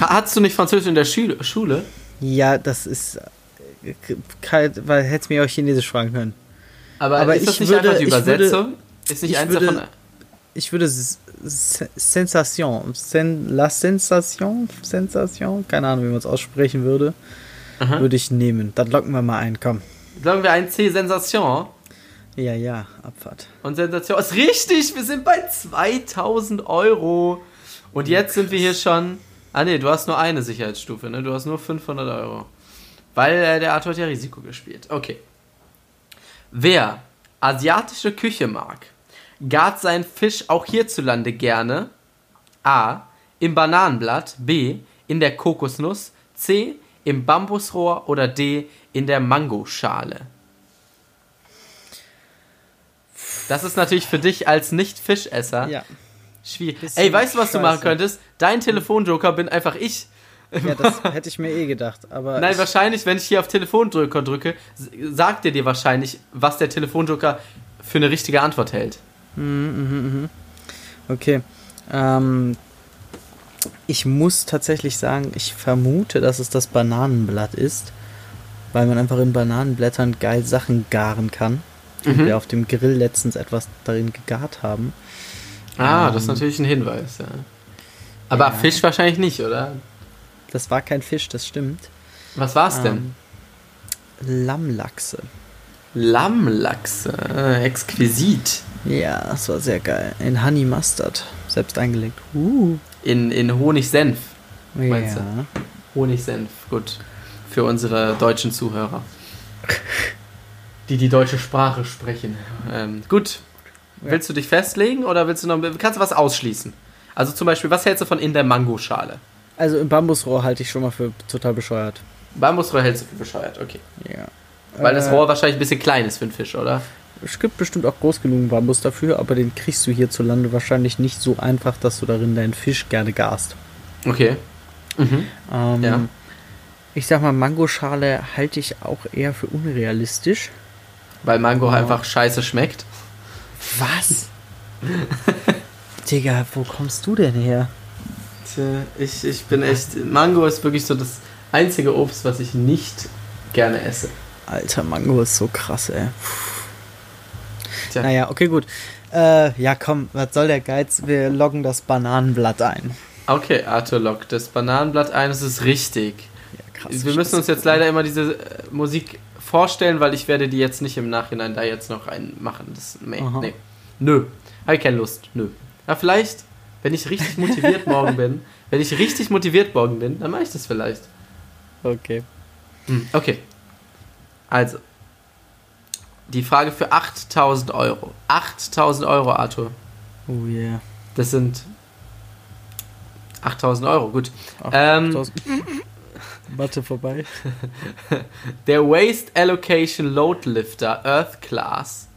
Hattest du nicht Französisch in der Schule? Ja, das ist. äh, Kalt, weil hättest mir auch Chinesisch fragen können. Aber, Aber ist das ich nicht würde- einfach die ich würde- Übersetzung? ist nicht ich eins würde- davon. Ich würde Sensation. Sen, la Sensation? Sensation? Keine Ahnung, wie man es aussprechen würde. Aha. Würde ich nehmen. Dann locken wir mal ein, komm. Sagen wir ein C, Sensation. Ja, ja, Abfahrt. Und Sensation ist richtig, wir sind bei 2000 Euro. Und jetzt sind wir hier schon. Ah, nee, du hast nur eine Sicherheitsstufe, ne? Du hast nur 500 Euro. Weil äh, der Arthur hat ja Risiko gespielt. Okay. Wer asiatische Küche mag, gart seinen Fisch auch hierzulande gerne. A. Im Bananenblatt. B. In der Kokosnuss. C. Im Bambusrohr. Oder D. In der Mangoschale. Das ist natürlich für dich als Nicht-Fischesser Ja. schwierig. Bisschen Ey, weißt du, was du machen könntest? Dein Telefonjoker bin einfach ich. Ja, das hätte ich mir eh gedacht. Aber Nein, ich, wahrscheinlich, wenn ich hier auf Telefondrücker drücke, sagt er dir wahrscheinlich, was der Telefonjoker für eine richtige Antwort hält. Okay. Ähm, ich muss tatsächlich sagen, ich vermute, dass es das Bananenblatt ist, weil man einfach in Bananenblättern geil Sachen garen kann. und wir auf dem Grill letztens etwas darin gegart haben. Ah, Ähm, das ist natürlich ein Hinweis, ja. Aber Ja. Fisch wahrscheinlich nicht, oder? Das war kein Fisch, das stimmt. Was war's denn? Ähm, Lammlachse. Lammlachse. Äh, exquisit. Ja, das war sehr geil. In Honey Mustard. Selbst eingelegt. Uh. In, in Honigsenf. Meinst ja. Honigsenf, gut. Für unsere deutschen Zuhörer. Die die deutsche Sprache sprechen. Ähm, gut. Ja. Willst du dich festlegen oder willst du noch. Kannst du was ausschließen? Also zum Beispiel, was hältst du von in der Mangoschale? Also im Bambusrohr halte ich schon mal für total bescheuert. Bambusrohr hältst du für bescheuert, okay. Ja. Weil das Äh, Rohr wahrscheinlich ein bisschen klein ist für einen Fisch, oder? Es gibt bestimmt auch groß genug Bambus dafür, aber den kriegst du hierzulande wahrscheinlich nicht so einfach, dass du darin deinen Fisch gerne garst. Okay. Mhm. Ähm, Ja. Ich sag mal, Mangoschale halte ich auch eher für unrealistisch. Weil Mango Oh. einfach scheiße schmeckt. Was? Digga, wo kommst du denn her? Tja, ich, ich bin echt. Mango ist wirklich so das einzige Obst, was ich nicht gerne esse. Alter, Mango ist so krass, ey. Tja. Naja, okay, gut. Äh, ja, komm, was soll der Geiz? Wir loggen das Bananenblatt ein. Okay, Arthur lockt das Bananenblatt ein, es ist richtig. Ja, krass. Wir müssen uns jetzt leider immer diese äh, Musik vorstellen, weil ich werde die jetzt nicht im Nachhinein da jetzt noch reinmachen. Das, nee, nee. Nö. Habe ich keine Lust. Nö. Ja, vielleicht, wenn ich richtig motiviert morgen bin, wenn ich richtig motiviert morgen bin, dann mache ich das vielleicht. Okay. Hm, Okay. Also. Die Frage für 8000 Euro. 8000 Euro, Arthur. Oh yeah. Das sind 8000 Euro, gut. Ach, Ähm, 8000. Mathe vorbei. Der Waste Allocation Load Lifter Earth Class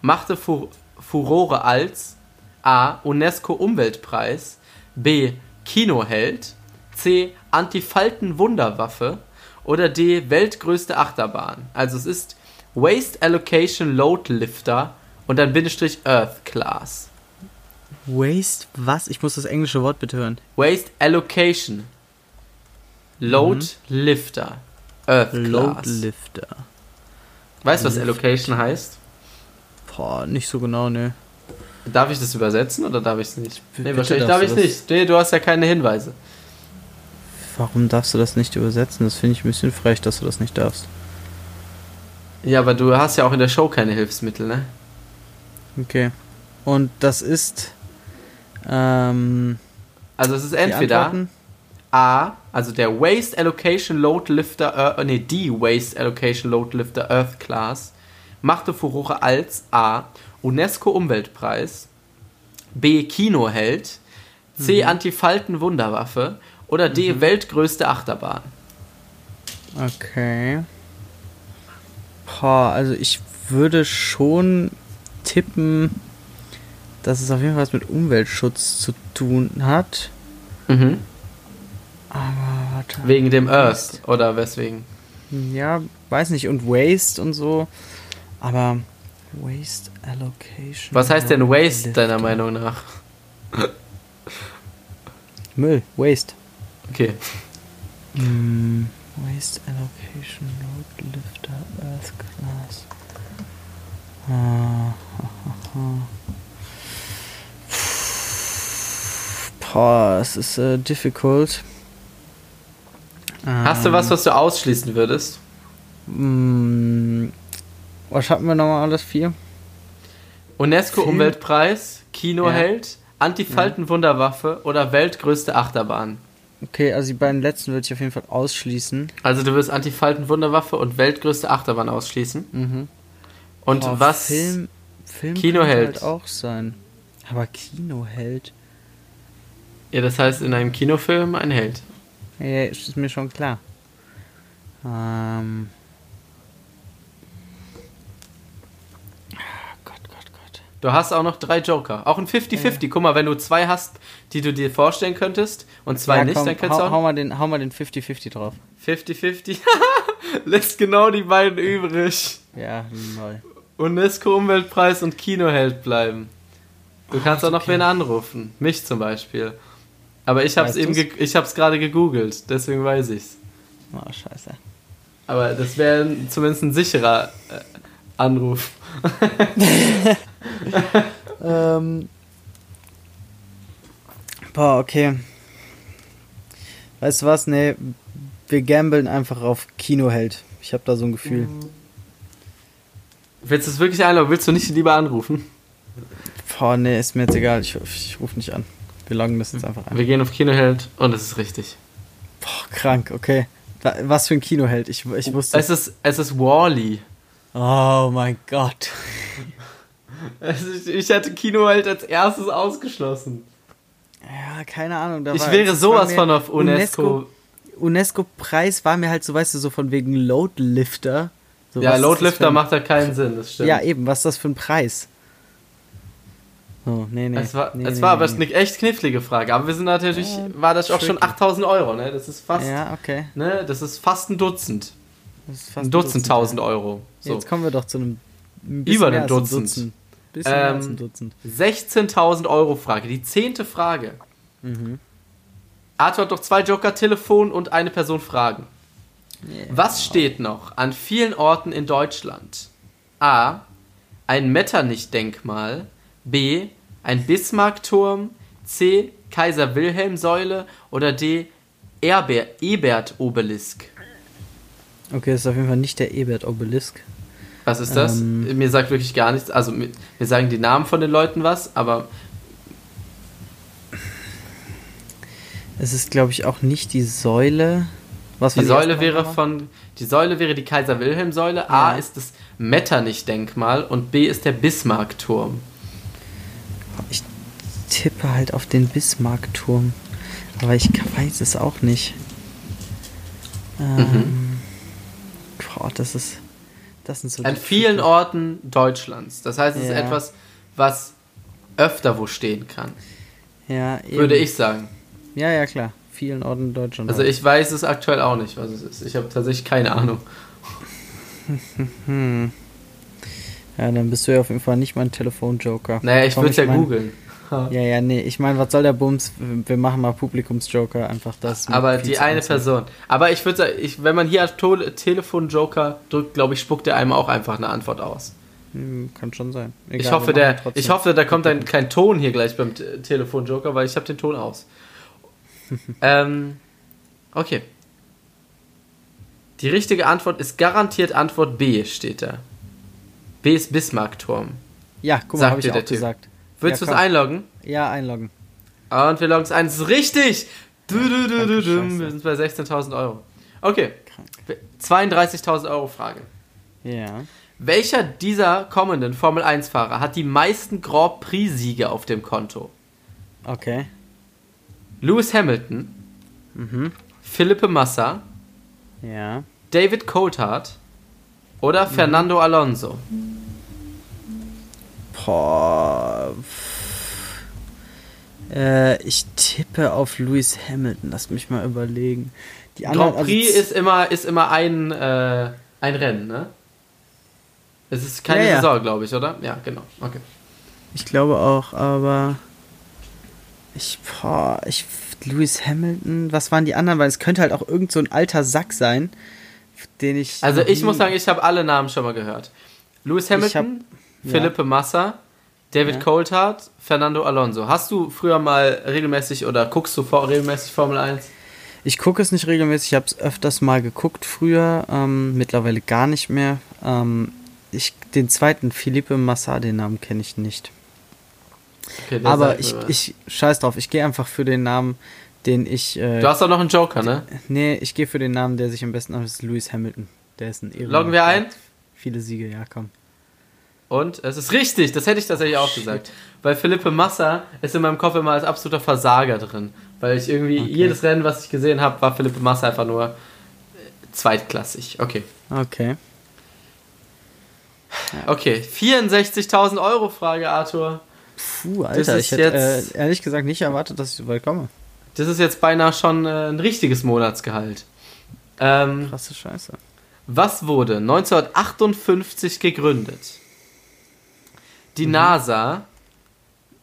machte Fu Furore als A. UNESCO Umweltpreis, B. Kinoheld, C. Antifalten-Wunderwaffe oder D. Weltgrößte Achterbahn. Also es ist Waste Allocation Load Lifter und dann Bindestrich Earth Class. Waste, was? Ich muss das englische Wort bitte hören. Waste Allocation Load Lifter Earth Load Class. Lifter. Weißt du, was Lift. Allocation heißt? Boah, nicht so genau, ne. Darf ich das übersetzen oder darf ich es nicht? Nee, Bitte wahrscheinlich darf ich es nicht. Nee, du hast ja keine Hinweise. Warum darfst du das nicht übersetzen? Das finde ich ein bisschen frech, dass du das nicht darfst. Ja, aber du hast ja auch in der Show keine Hilfsmittel, ne? Okay. Und das ist. Ähm. Also es ist entweder? A, also der Waste Allocation Load Lifter, äh, nee, die Waste Allocation Load Lifter Earth Class machte Furore als A, UNESCO Umweltpreis, B, Kinoheld, C, Mhm. Antifalten-Wunderwaffe oder D, weltgrößte Achterbahn. Okay. Boah, also ich würde schon tippen, dass es auf jeden Fall was mit Umweltschutz zu tun hat. Mhm. Aber warte. Wegen dem Earth oder weswegen? Ja, weiß nicht. Und Waste und so. Aber Waste Allocation. Was heißt denn Waste deiner Meinung nach? Müll. Waste. Okay. Mm, waste Allocation Load Lifter Earth Class. Ah, Boah, es ist äh, difficult. Hast du was, was du ausschließen würdest? Mm, was hatten wir nochmal alles? Vier? UNESCO Film? Umweltpreis, Kinoheld, Antifalten-Wunderwaffe oder weltgrößte Achterbahn? Okay, also die beiden letzten würde ich auf jeden Fall ausschließen. Also du wirst Antifalten-Wunderwaffe und weltgrößte Achterbahn ausschließen. Mhm. Und Boah, was? Film, Film Kinoheld. halt auch sein. Aber Kinoheld? Ja, das heißt in einem Kinofilm ein Held. Ja, ist mir schon klar. Ähm. Ah, Gott, Gott, Gott. Du hast auch noch drei Joker. Auch ein 50-50. Guck mal, wenn du zwei hast, die du dir vorstellen könntest und zwei ja, nicht, komm, dann kannst hau, du hau auch mal den, hau mal den 50-50 drauf. 50-50. Lässt genau die beiden übrig. Ja, neu. UNESCO Umweltpreis und Kinoheld bleiben. Du kannst Ah, auch noch okay. wen anrufen. Mich zum Beispiel. Aber ich hab's Weißt eben, ge ich hab's gerade gegoogelt, deswegen weiß ich's. Oh, scheiße. Aber das wäre zumindest ein sicherer äh, Anruf. ähm. Boah, okay. Weißt du was? Nee, wir gambeln einfach auf Kinoheld. Ich habe da so ein Gefühl. Willst du es wirklich einloggen? Willst du nicht lieber anrufen? Boah, nee, ist mir jetzt egal. Ich, ich rufe nicht an. Wir loggen das jetzt einfach ein. Wir gehen auf Kinoheld und es ist richtig. Boah, krank, okay. Was für ein Kinoheld? Ich, ich wusste. Es ist, es ist Wally. Oh mein Gott. Ich hätte Kinoheld als erstes ausgeschlossen. Ja, keine Ahnung. ich wäre sowas von auf UNESCO. UNESCO-Preis war mir halt so, weißt du, so von wegen Loadlifter. So, ja, Loadlifter macht ja keinen Sinn, das stimmt. Ja, eben, was ist das für ein Preis? Oh, nee, nee. Es war, nee, es nee, war aber nee. eine echt knifflige Frage. Aber wir sind natürlich, ja, war das auch schon 8000 Euro, ne? Das ist fast. Ja, okay. Ne? Das ist fast ein Dutzend. Das ist fast ein Dutzend, tausend ja. Euro. So. Jetzt kommen wir doch zu einem. ein Über einem Dutzend. Dutzend. Bisschen ähm, als ein Dutzend. 16.000 Euro Frage. Die zehnte Frage. Mhm. Arthur hat doch zwei Joker, Telefon und eine Person fragen. Yeah. Was steht noch an vielen Orten in Deutschland? A. Ein Metternich-Denkmal. B ein Bismarckturm, C. Kaiser-Wilhelm-Säule oder D. Ebert-Obelisk? Okay, das ist auf jeden Fall nicht der Ebert-Obelisk. Was ist das? Ähm, mir sagt wirklich gar nichts. Also, mir, mir sagen die Namen von den Leuten was, aber. Es ist, glaube ich, auch nicht die Säule. Was die Säule wäre von. Die Säule wäre die Kaiser-Wilhelm-Säule. Ja. A ist das Metternich-Denkmal und B ist der Bismarckturm. Ich tippe halt auf den Bismarckturm. Aber ich weiß es auch nicht. Ähm, mhm. Boah, das ist. Das sind so An vielen Orten Deutschlands. Das heißt, es ja. ist etwas, was öfter wo stehen kann. Ja, eben. Würde ich sagen. Ja, ja, klar. Vielen Orten Deutschland. Also ich weiß es aktuell auch nicht, was es ist. Ich habe tatsächlich keine Ahnung. hm. Ja, dann bist du ja auf jeden Fall nicht mein Telefonjoker. Naja, ich würde es ja googeln. Ja, ja, nee, ich meine, was soll der Bums? Wir machen mal Publikumsjoker, einfach das. Aber die eine Person. Aber ich würde sagen, ich, wenn man hier Telefonjoker drückt, glaube ich, spuckt er einem auch einfach eine Antwort aus. Hm, kann schon sein. Egal, ich, hoffe, der, ich hoffe, da kommt ein, kein Ton hier gleich beim Telefonjoker, weil ich habe den Ton aus. ähm, okay. Die richtige Antwort ist garantiert Antwort B, steht da. B ist Bismarckturm. Ja, guck mal, habe ich auch typ. gesagt. Willst ja, du es einloggen? Ja, einloggen. Und wir loggen es ein. Das ist richtig! Du, du, du, du, du. Wir sind bei 16.000 Euro. Okay. 32.000 Euro Frage. Ja. Welcher dieser kommenden Formel 1-Fahrer hat die meisten Grand Prix-Siege auf dem Konto? Okay. Lewis Hamilton. Mhm. Philippe Massa. Ja. David Coulthard. Oder mhm. Fernando Alonso. Boah. Äh, ich tippe auf Lewis Hamilton. Lass mich mal überlegen. Die anderen, Grand Prix also ist immer, ist immer ein, äh, ein Rennen, ne? Es ist keine ja, ja. Saison, glaube ich, oder? Ja, genau. Okay. Ich glaube auch, aber ich, boah, ich, Lewis Hamilton, was waren die anderen? Weil es könnte halt auch irgend so ein alter Sack sein, den ich. Also ich muss sagen, ich habe alle Namen schon mal gehört. Lewis Hamilton, Philippe ja. Massa, David ja. Coulthard, Fernando Alonso. Hast du früher mal regelmäßig oder guckst du regelmäßig Formel 1? Ich gucke es nicht regelmäßig, ich habe es öfters mal geguckt früher, ähm, mittlerweile gar nicht mehr. Ähm, ich, den zweiten, Philippe Massa, den Namen kenne ich nicht. Okay, Aber ich, ich scheiß drauf, ich gehe einfach für den Namen, den ich. Äh, du hast doch noch einen Joker, ne? Nee, ich gehe für den Namen, der sich am besten anhört, ist Lewis Hamilton. Der ist ein Ehrenmann. Loggen wir ein? Viele Siege, ja, komm. Und es ist richtig, das hätte ich tatsächlich auch gesagt. Weil Philippe Massa ist in meinem Kopf immer als absoluter Versager drin. Weil ich irgendwie, okay. jedes Rennen, was ich gesehen habe, war Philippe Massa einfach nur äh, zweitklassig. Okay. Okay. Okay, 64.000 Euro Frage, Arthur. Puh, Alter, ich hätte äh, ehrlich gesagt nicht erwartet, dass ich so weit komme. Das ist jetzt beinahe schon äh, ein richtiges Monatsgehalt. Ähm, Krasse Scheiße. Was wurde 1958 gegründet? Die mhm. NASA,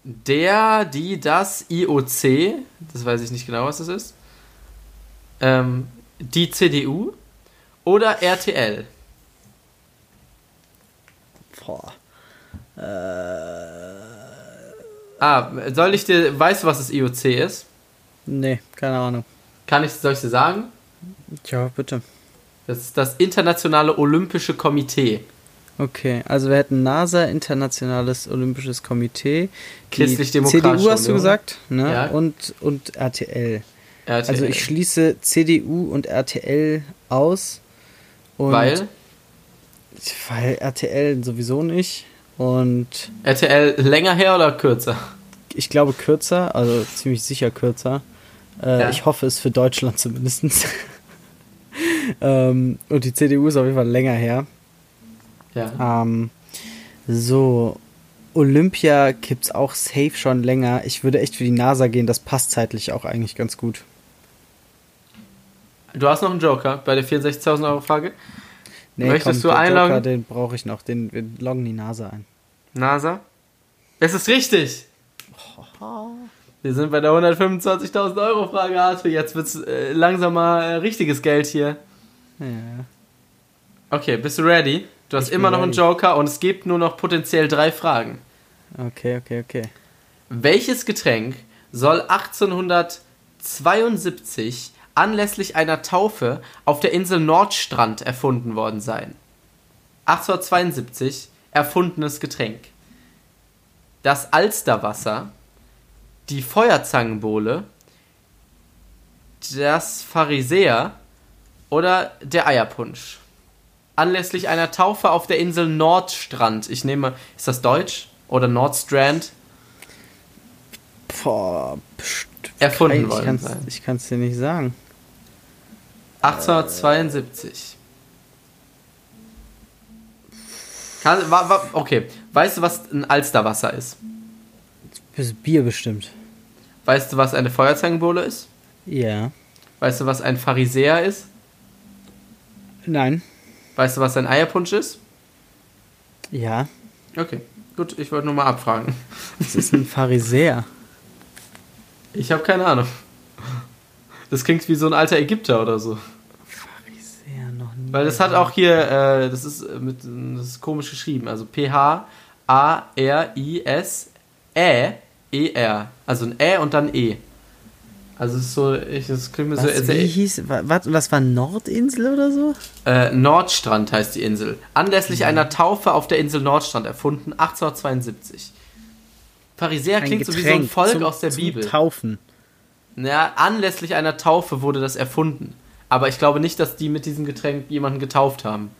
der, die, das IOC, das weiß ich nicht genau, was das ist, ähm, die CDU oder RTL? Boah. Ah, soll ich dir, weißt du, was das IOC ist? Nee, keine Ahnung. Kann ich, soll ich dir sagen? Tja, bitte. Das ist das Internationale Olympische Komitee. Okay, also wir hätten NASA, Internationales Olympisches Komitee, Christlich-Demokratische CDU hast du gesagt, ne? Ja. Und, und RTL. RTL. Also ich schließe CDU und RTL aus. Und Weil Weil RTL sowieso nicht. Und RTL länger her oder kürzer? ich glaube kürzer, also ziemlich sicher kürzer. Äh, Ja. Ich hoffe es für Deutschland zumindest. ähm, und die CDU ist auf jeden Fall länger her. Ja. Ähm, so, Olympia gibt's auch safe schon länger. Ich würde echt für die NASA gehen, das passt zeitlich auch eigentlich ganz gut. Du hast noch einen Joker bei der 64.000 Euro Frage. Möchtest du der einloggen? Joker, den brauche ich noch, den wir loggen die NASA ein. NASA? Es ist richtig! Wir sind bei der 125.000 Euro Frage, Arthur. Jetzt wird's äh, langsam mal äh, richtiges Geld hier. Ja. Okay, bist du ready? Du hast Ich immer noch einen. Joker und es gibt nur noch potenziell drei Fragen. Okay, okay, okay. Welches Getränk soll 1872 anlässlich einer Taufe auf der Insel Nordstrand erfunden worden sein? 1872 erfundenes Getränk. Das Alsterwasser, die Feuerzangenbowle, das Pharisäer oder der Eierpunsch. Anlässlich einer Taufe auf der Insel Nordstrand. Ich nehme, ist das Deutsch? Oder Nordstrand? Boah, pst, Erfunden ich worden sein. ich kann es dir nicht sagen. 1872. Kann, wa, wa, okay, weißt du, was ein Alsterwasser ist? Das Bier bestimmt. Weißt du, was eine Feuerzangenbowle ist? Ja. Weißt du, was ein Pharisäer ist? Nein. Weißt du, was ein Eierpunsch ist? Ja. Okay, gut, ich wollte nur mal abfragen. Das ist ein Pharisäer. Ich habe keine Ahnung. Das klingt wie so ein alter Ägypter oder so. Pharisäer noch nie. Weil das hat auch hier, äh, das ist äh, mit, das ist komisch geschrieben. Also P-H-A-R-I-S-Ä-E-R. Also ein Ä und dann E. Also es ist so, ich, das klingt mir so. Was, also, wie hieß, wa- was, das war Nordinsel oder so? äh, Nordstrand heißt die Insel. Anlässlich einer Taufe auf der Insel Nordstrand erfunden, 1872. Pharisäer klingt so wie so ein Volk zum- aus der zum Bibel. Taufen. Ja, anlässlich einer Taufe wurde das erfunden. Aber ich glaube nicht, dass die mit diesem Getränk jemanden getauft haben.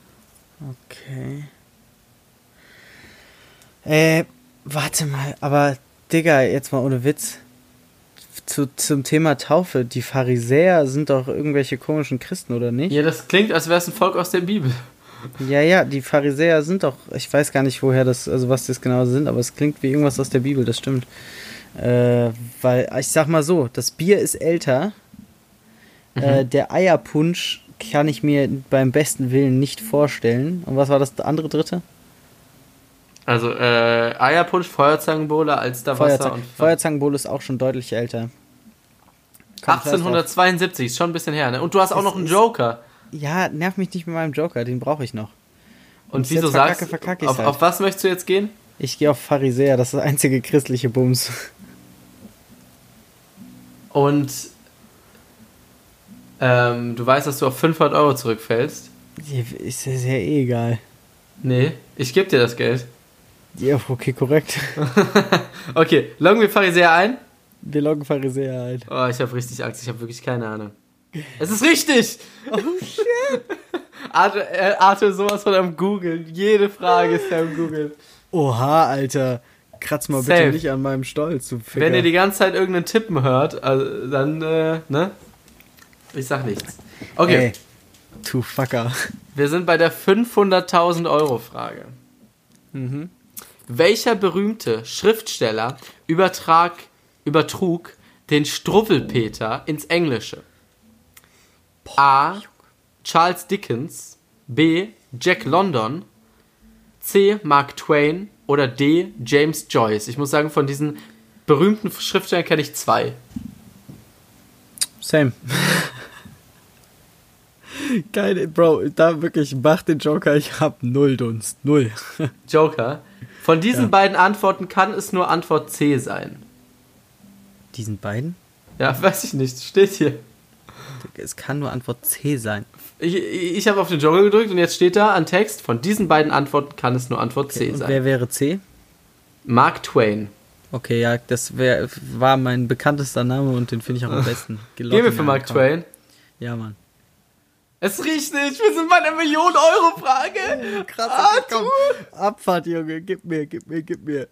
Okay. Äh, warte mal, aber Digga, jetzt mal ohne Witz. Zu, zum Thema Taufe, die Pharisäer sind doch irgendwelche komischen Christen, oder nicht? Ja, das klingt, als wäre es ein Volk aus der Bibel. Ja, ja, die Pharisäer sind doch, ich weiß gar nicht, woher das, also was das genau sind, aber es klingt wie irgendwas aus der Bibel, das stimmt. Äh, weil, ich sag mal so, das Bier ist älter, äh, der Eierpunsch kann ich mir beim besten Willen nicht vorstellen. Und was war das andere dritte? Also, äh, Eierpunsch, Feuerzangenbowle, Alsterwasser Feuerzang und. Feuerzangenbowle ist auch schon deutlich älter. Komm, scheiß drauf. 1872, ist schon ein bisschen her, ne? Und du hast auch noch einen ist- Joker. Ja, nerv mich nicht mit meinem Joker, den brauche ich noch. Und ich wieso verkacke, sagst verkacke auf, halt. auf was möchtest du jetzt gehen? Ich gehe auf Pharisäer, das ist der einzige christliche Bums. Und ähm, du weißt, dass du auf 500 Euro zurückfällst. Ist ja sehr eh egal. Nee, ich gebe dir das Geld. Ja, okay, korrekt. Okay, loggen wir Pharisäer ein. Wir loggen Pharisäer ein. Oh, ich habe richtig Angst, ich habe wirklich keine Ahnung. Es ist richtig! Oh shit! Arthur, äh, Arthur sowas von am Googeln. Jede Frage ist am Googeln. Oha, Alter. Kratz mal Safe. bitte nicht an meinem Stolz, du Ficker. Wenn ihr die ganze Zeit irgendeinen Tippen hört, also, dann, äh, ne? Ich sag nichts. Okay, Ey, du Fucker. wir sind bei der 500.000 Euro Frage. Mhm. Welcher berühmte Schriftsteller übertrag, übertrug den Struwwelpeter ins Englische? A. Charles Dickens, B. Jack London, C. Mark Twain oder D. James Joyce. Ich muss sagen, von diesen berühmten Schriftstellern kenne ich zwei. Same. Geil, Bro, da wirklich, mach den Joker, ich hab null Dunst. Null. Joker. Von diesen Ja. beiden Antworten kann es nur Antwort C sein. Diesen beiden? Ja, weiß ich nicht. Steht hier. Es kann nur Antwort C sein. Ich, ich habe auf den Joker gedrückt und jetzt steht da an Text, von diesen beiden Antworten kann es nur Antwort C Und sein. wer wäre C? Mark Twain. Okay, ja, das wär, war mein bekanntester Name und den finde ich auch am besten. Gehen wir für Mark Twain. Ja, Mann. Es riecht nicht, wir sind bei einer Million-Euro-Frage. Krass, Ah, okay, komm. Abfahrt, Junge, gib mir, gib mir, gib mir.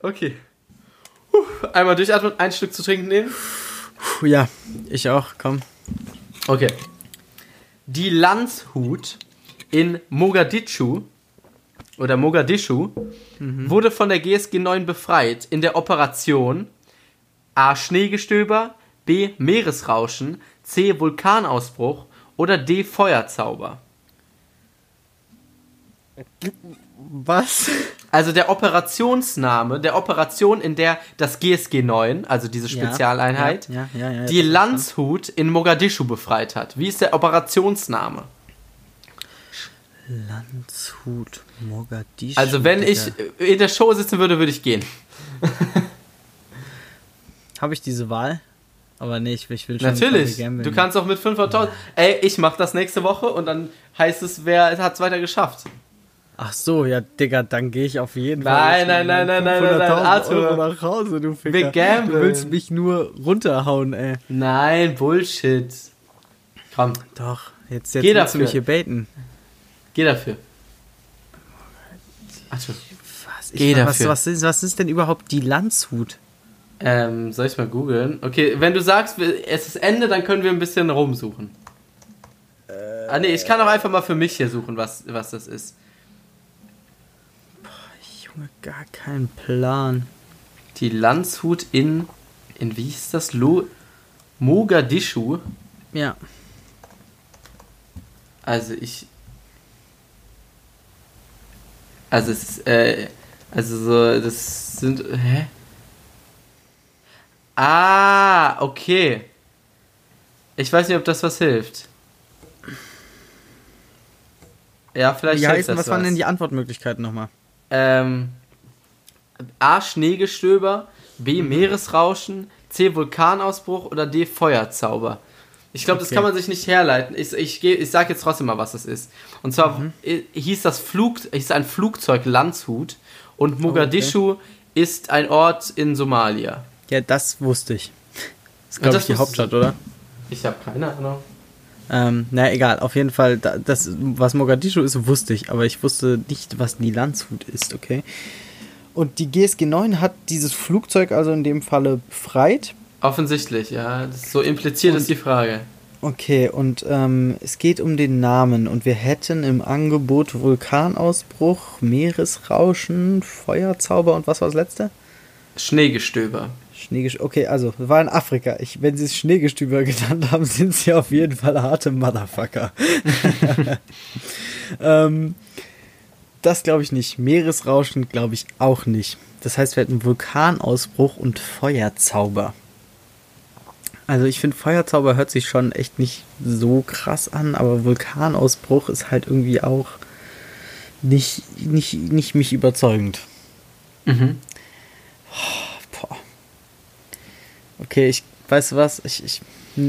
Okay. Puh, einmal durchatmen, ein Stück zu trinken nehmen. Puh, ja, ich auch, komm. Okay. Die Landshut in Mogadischu oder Mogadischu wurde von der GSG 9 befreit in der Operation A. Schneegestöber, B. Meeresrauschen, C. Vulkanausbruch oder D. Feuerzauber. Was? Also der Operationsname, der Operation, in der das GSG 9, also diese Spezialeinheit, Ja, ja, ja. die Landshut in Mogadischu befreit hat. Wie ist der Operationsname? Landshut, Mogadischu. Also wenn Digga. ich in der Show sitzen würde, würde ich gehen. Habe ich diese Wahl? Aber nee, ich, ich will schon Natürlich. gamblen. Du kannst auch mit 500.000. Ey, ich mach das nächste Woche und dann heißt es, wer hat es weiter geschafft. Ach so, ja, Digga, dann gehe ich auf jeden Nein, Fall. nein, nein, nein, nein, nein, nein, 500.000 Arthur. Euro nach Hause, du Ficker. Wir gambeln. Du willst mich nur runterhauen, ey. Nein, Bullshit. Komm, Doch, jetzt, jetzt Geh willst du dafür. mich hier baiten. geh dafür. Arthur. Was, Geh ich, was, dafür. was, ist, was ist denn überhaupt die Landshut? Ähm, soll ich mal googeln? Okay, wenn du sagst, es ist Ende, dann können wir ein bisschen rumsuchen. ah, nee, ich kann auch einfach mal für mich hier suchen, was, was das ist. Junge, gar keinen Plan. Die Landshut in, in wie hieß das? Lo Mogadischu. Ja. Also ich. Also es ist, äh, also so, das sind, hä? Ah, okay. Ich weiß nicht, ob das was hilft. Ja, vielleicht Wie hilft heißen, das was waren denn die Antwortmöglichkeiten nochmal? ähm, A. Schneegestöber, B. Mhm. Meeresrauschen, C. Vulkanausbruch oder D. Feuerzauber. Ich glaube, das Okay. kann man sich nicht herleiten. Ich, ich, ich sage jetzt trotzdem mal, was das ist. Und zwar Mhm. hieß das Flug, hieß ein Flugzeug Landshut und Mogadischu ist ein Ort in Somalia. Ja, das wusste ich. Das ist, glaube ich, die Hauptstadt, oder? Ich habe keine Ahnung. Ähm, na egal, auf jeden Fall, da, das, was Mogadischu ist, wusste ich, aber ich wusste nicht, was die Landshut ist, okay? Und die GSG 9 hat dieses Flugzeug also in dem Falle befreit. Offensichtlich, ja. So impliziert Und- ist die Frage. Okay, und ähm, es geht um den Namen und wir hätten im Angebot Vulkanausbruch, Meeresrauschen, Feuerzauber und was war das letzte? Schneegestöber. Schneegesch Okay, also, es war in Afrika. Ich, wenn sie es Schneegestüber genannt haben, sind sie auf jeden Fall harte Motherfucker. ähm, das glaube ich nicht. Meeresrauschen glaube ich auch nicht. Das heißt, wir hätten Vulkanausbruch und Feuerzauber. Also ich finde, Feuerzauber hört sich schon echt nicht so krass an, aber Vulkanausbruch ist halt irgendwie auch nicht, nicht, nicht mich überzeugend. Mhm. Boah. Okay, ich weißt du was, ich, ich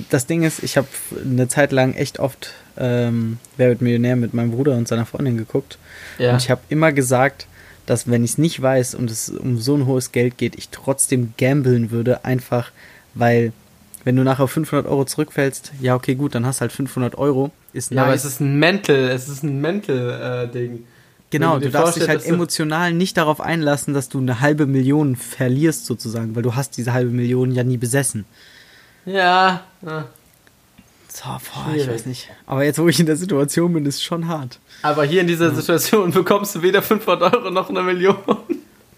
das Ding ist, ich habe eine Zeit lang echt oft ähm, Wer wird Millionär mit meinem Bruder und seiner Freundin geguckt Ja. und ich habe immer gesagt, dass wenn ich es nicht weiß und es um so ein hohes Geld geht, ich trotzdem gambeln würde, einfach weil wenn du nachher auf 500 Euro zurückfällst, ja okay gut, dann hast du halt 500 Euro, ist Ja, aber nice. es ist ein Mental, es ist ein Mental-Ding. Genau, du, darfst dich halt emotional nicht darauf einlassen, dass du eine halbe Million verlierst sozusagen, weil du hast diese halbe Million ja nie besessen. Ja. ja. So, boah, ich weiß nicht. Aber jetzt, wo ich in der Situation bin, ist schon hart. Aber hier in dieser Situation bekommst du weder 500 Euro noch eine Million.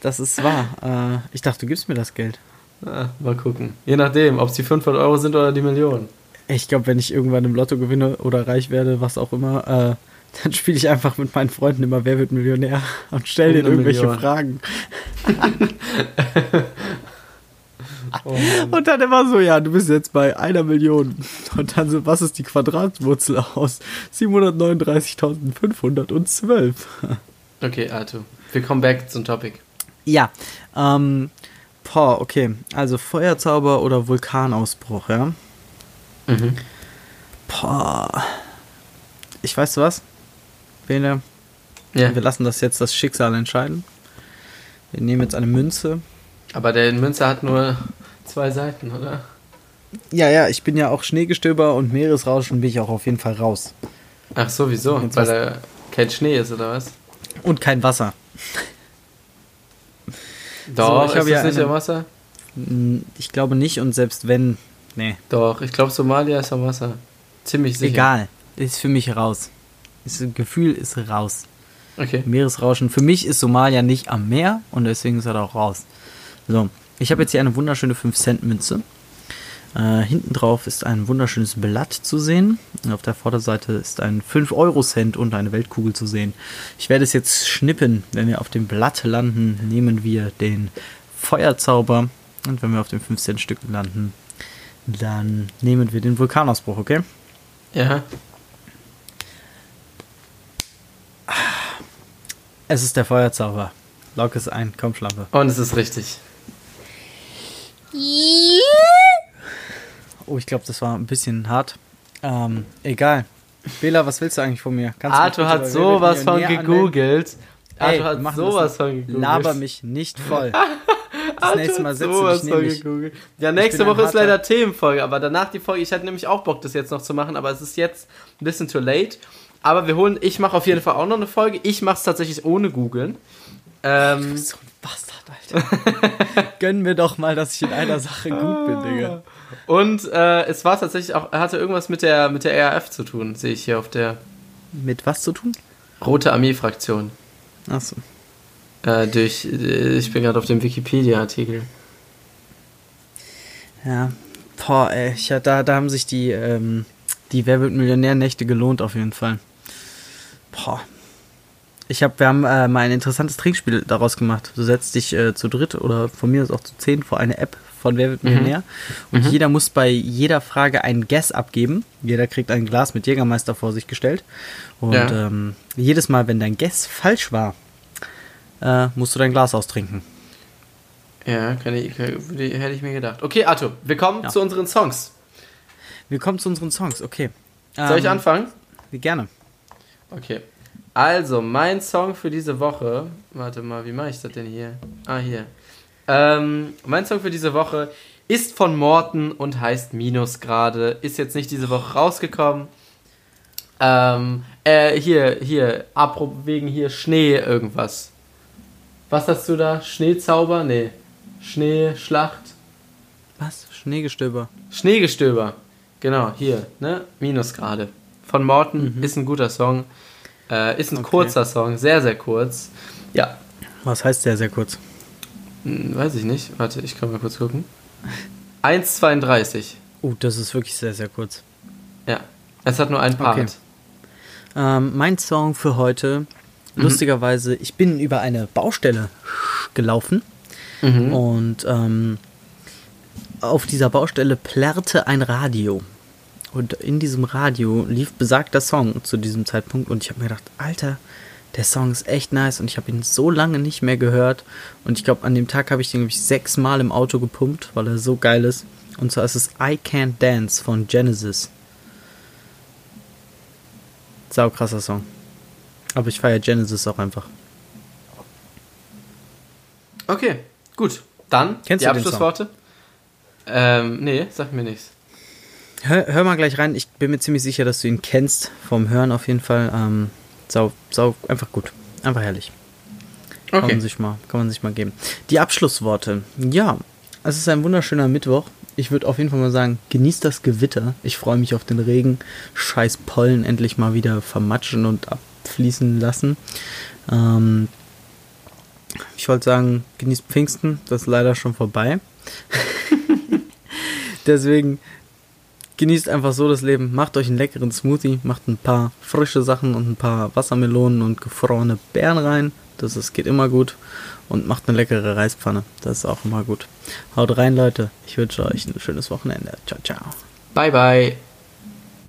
Das ist wahr. Äh, ich dachte, du gibst mir das Geld. Ah, mal gucken. Je nachdem, ob es die 500 Euro sind oder die Million. Ich glaube, wenn ich irgendwann im Lotto gewinne oder reich werde, was auch immer, äh, dann spiele ich einfach mit meinen Freunden immer Wer wird Millionär und stelle denen irgendwelche Million. Fragen. Oh. Und dann immer so, ja, du bist jetzt bei einer Million. Und dann so, was ist die Quadratwurzel aus 739.512? Okay, Arthur. Wir kommen back zum Topic. Ja, ähm, boah, okay. Also Feuerzauber oder Vulkanausbruch, ja? Mhm. Boah. Ich weiß was? Bene, Ja. wir lassen das jetzt das Schicksal entscheiden. Wir nehmen jetzt eine Münze. Aber der Münzer hat nur zwei Seiten, oder? Ja, ja, ich bin ja auch Schneegestöber und Meeresrauschen bin ich auch auf jeden Fall raus. Ach sowieso, weil da kein Schnee ist, oder was? Und kein Wasser. Doch, ich ist ja nicht eine- Wasser? Ich glaube nicht und selbst wenn, nee. Doch, ich glaube Somalia ist am Wasser. Ziemlich sicher. Egal, ist für mich raus. Das Gefühl ist raus. Okay. Meeresrauschen. Für mich ist Somalia nicht am Meer und deswegen ist er da auch raus. So, ich habe jetzt hier eine wunderschöne 5-Cent-Münze. Äh, hinten drauf ist ein wunderschönes Blatt zu sehen. Und auf der Vorderseite ist ein 5-Euro-Cent und eine Weltkugel zu sehen. Ich werde es jetzt schnippen. Wenn wir auf dem Blatt landen, nehmen wir den Feuerzauber. Und wenn wir auf dem 5-Cent-Stück landen, dann nehmen wir den Vulkanausbruch, okay? Ja. Es ist der Feuerzauber. Lock es ein, komm Schlampe. Und es ist richtig. Oh, ich glaube, das war ein bisschen hart. Ähm, egal. Bela, was willst du eigentlich von mir? Kannst Arthur hat sowas von gegoogelt. Ey, Arthur hat sowas von gegoogelt. Laber mich nicht voll. Das Arthur nächste Mal du sowas von gegoogelt. Ja, nächste Woche ist leider Themenfolge, aber danach die Folge. Ich hatte nämlich auch Bock, das jetzt noch zu machen, aber es ist jetzt ein bisschen too late. Aber wir holen, ich mache auf jeden Fall auch noch eine Folge. Ich mache es tatsächlich ohne googeln. Ähm, So ein Bastard, Alter. Gönn mir doch mal, dass ich in einer Sache gut bin, Digga. und äh, es war tatsächlich auch, hatte irgendwas mit der, mit der RAF zu tun, sehe ich hier auf der Mit was zu tun? Rote Armee-Fraktion. Achso. Äh, durch, äh, ich bin gerade auf dem Wikipedia-Artikel. Ja. Boah, ey. Ich, da, da haben sich die, ähm, die Wer wird Millionär-Nächte gelohnt, auf jeden Fall. Boah. Ich hab, wir haben äh, mal ein interessantes Trinkspiel daraus gemacht. Du setzt dich äh, zu dritt oder von mir aus auch zu zehn vor eine App von Wer wird Millionär. Und jeder muss bei jeder Frage einen Guess abgeben. Jeder kriegt ein Glas mit Jägermeister vor sich gestellt. Und Ja. ähm, jedes Mal, wenn dein Guess falsch war, äh, musst du dein Glas austrinken. Ja, kann ich, kann, hätte ich mir gedacht. Okay, Arthur, wir kommen Ja. zu unseren Songs. Wir kommen zu unseren Songs, okay. Soll ich Ähm, anfangen? Gerne. Okay. Also, mein Song für diese Woche. Warte mal, wie mache ich das denn hier? Ah, hier. Ähm, mein Song für diese Woche ist von Morten und heißt Minusgrade. Ist jetzt nicht diese Woche rausgekommen. Ähm, äh, hier, hier, apropos wegen hier Schnee irgendwas. Was hast du da? Schneezauber? Nee. Schneeschlacht? Was? Schneegestöber. Schneegestöber. Genau, hier, ne? Minusgrade. Von Morten ist ein guter Song. Äh, ist ein Okay. kurzer Song, sehr, sehr kurz. Ja, Was heißt der sehr kurz? hm, weiß ich nicht. Warte, ich kann mal kurz gucken. 1,32. Oh, das ist wirklich sehr, sehr kurz. Ja. Es hat nur einen Part. Okay. Ähm, mein Song für heute, lustigerweise, ich bin über eine Baustelle gelaufen Mhm. und ähm, auf dieser Baustelle plärrte ein Radio. Und in diesem Radio lief besagter Song zu diesem Zeitpunkt und ich habe mir gedacht, Alter, der Song ist echt nice und ich habe ihn so lange nicht mehr gehört und ich glaube, an dem Tag habe ich den, glaube ich, sechsmal im Auto gepumpt, weil er so geil ist. Und zwar ist es I Can't Dance von Genesis. Sau krasser Song. Aber ich feiere Genesis auch einfach. Okay, gut. Dann Kennst die du den Abschlussworte. Ähm, nee, sag mir nichts. Hör, hör mal gleich rein. Ich bin mir ziemlich sicher, dass du ihn kennst. Vom Hören auf jeden Fall. Ähm, sau, sau, einfach gut. Einfach herrlich. Kann, man Okay. sich mal, kann man sich mal geben. Die Abschlussworte. Ja, es ist ein wunderschöner Mittwoch. Ich würde auf jeden Fall mal sagen, genießt das Gewitter. Ich freue mich auf den Regen. Scheiß Pollen endlich mal wieder vermatschen und abfließen lassen. Ähm, ich wollte sagen, genießt Pfingsten. Das ist leider schon vorbei. Deswegen genießt einfach so das Leben. Macht euch einen leckeren Smoothie, macht ein paar frische Sachen und ein paar Wassermelonen und gefrorene Beeren rein. Das ist, geht immer gut. Und macht eine leckere Reispfanne. Das ist auch immer gut. Haut rein, Leute. Ich wünsche euch ein schönes Wochenende. Ciao, ciao. Bye, bye.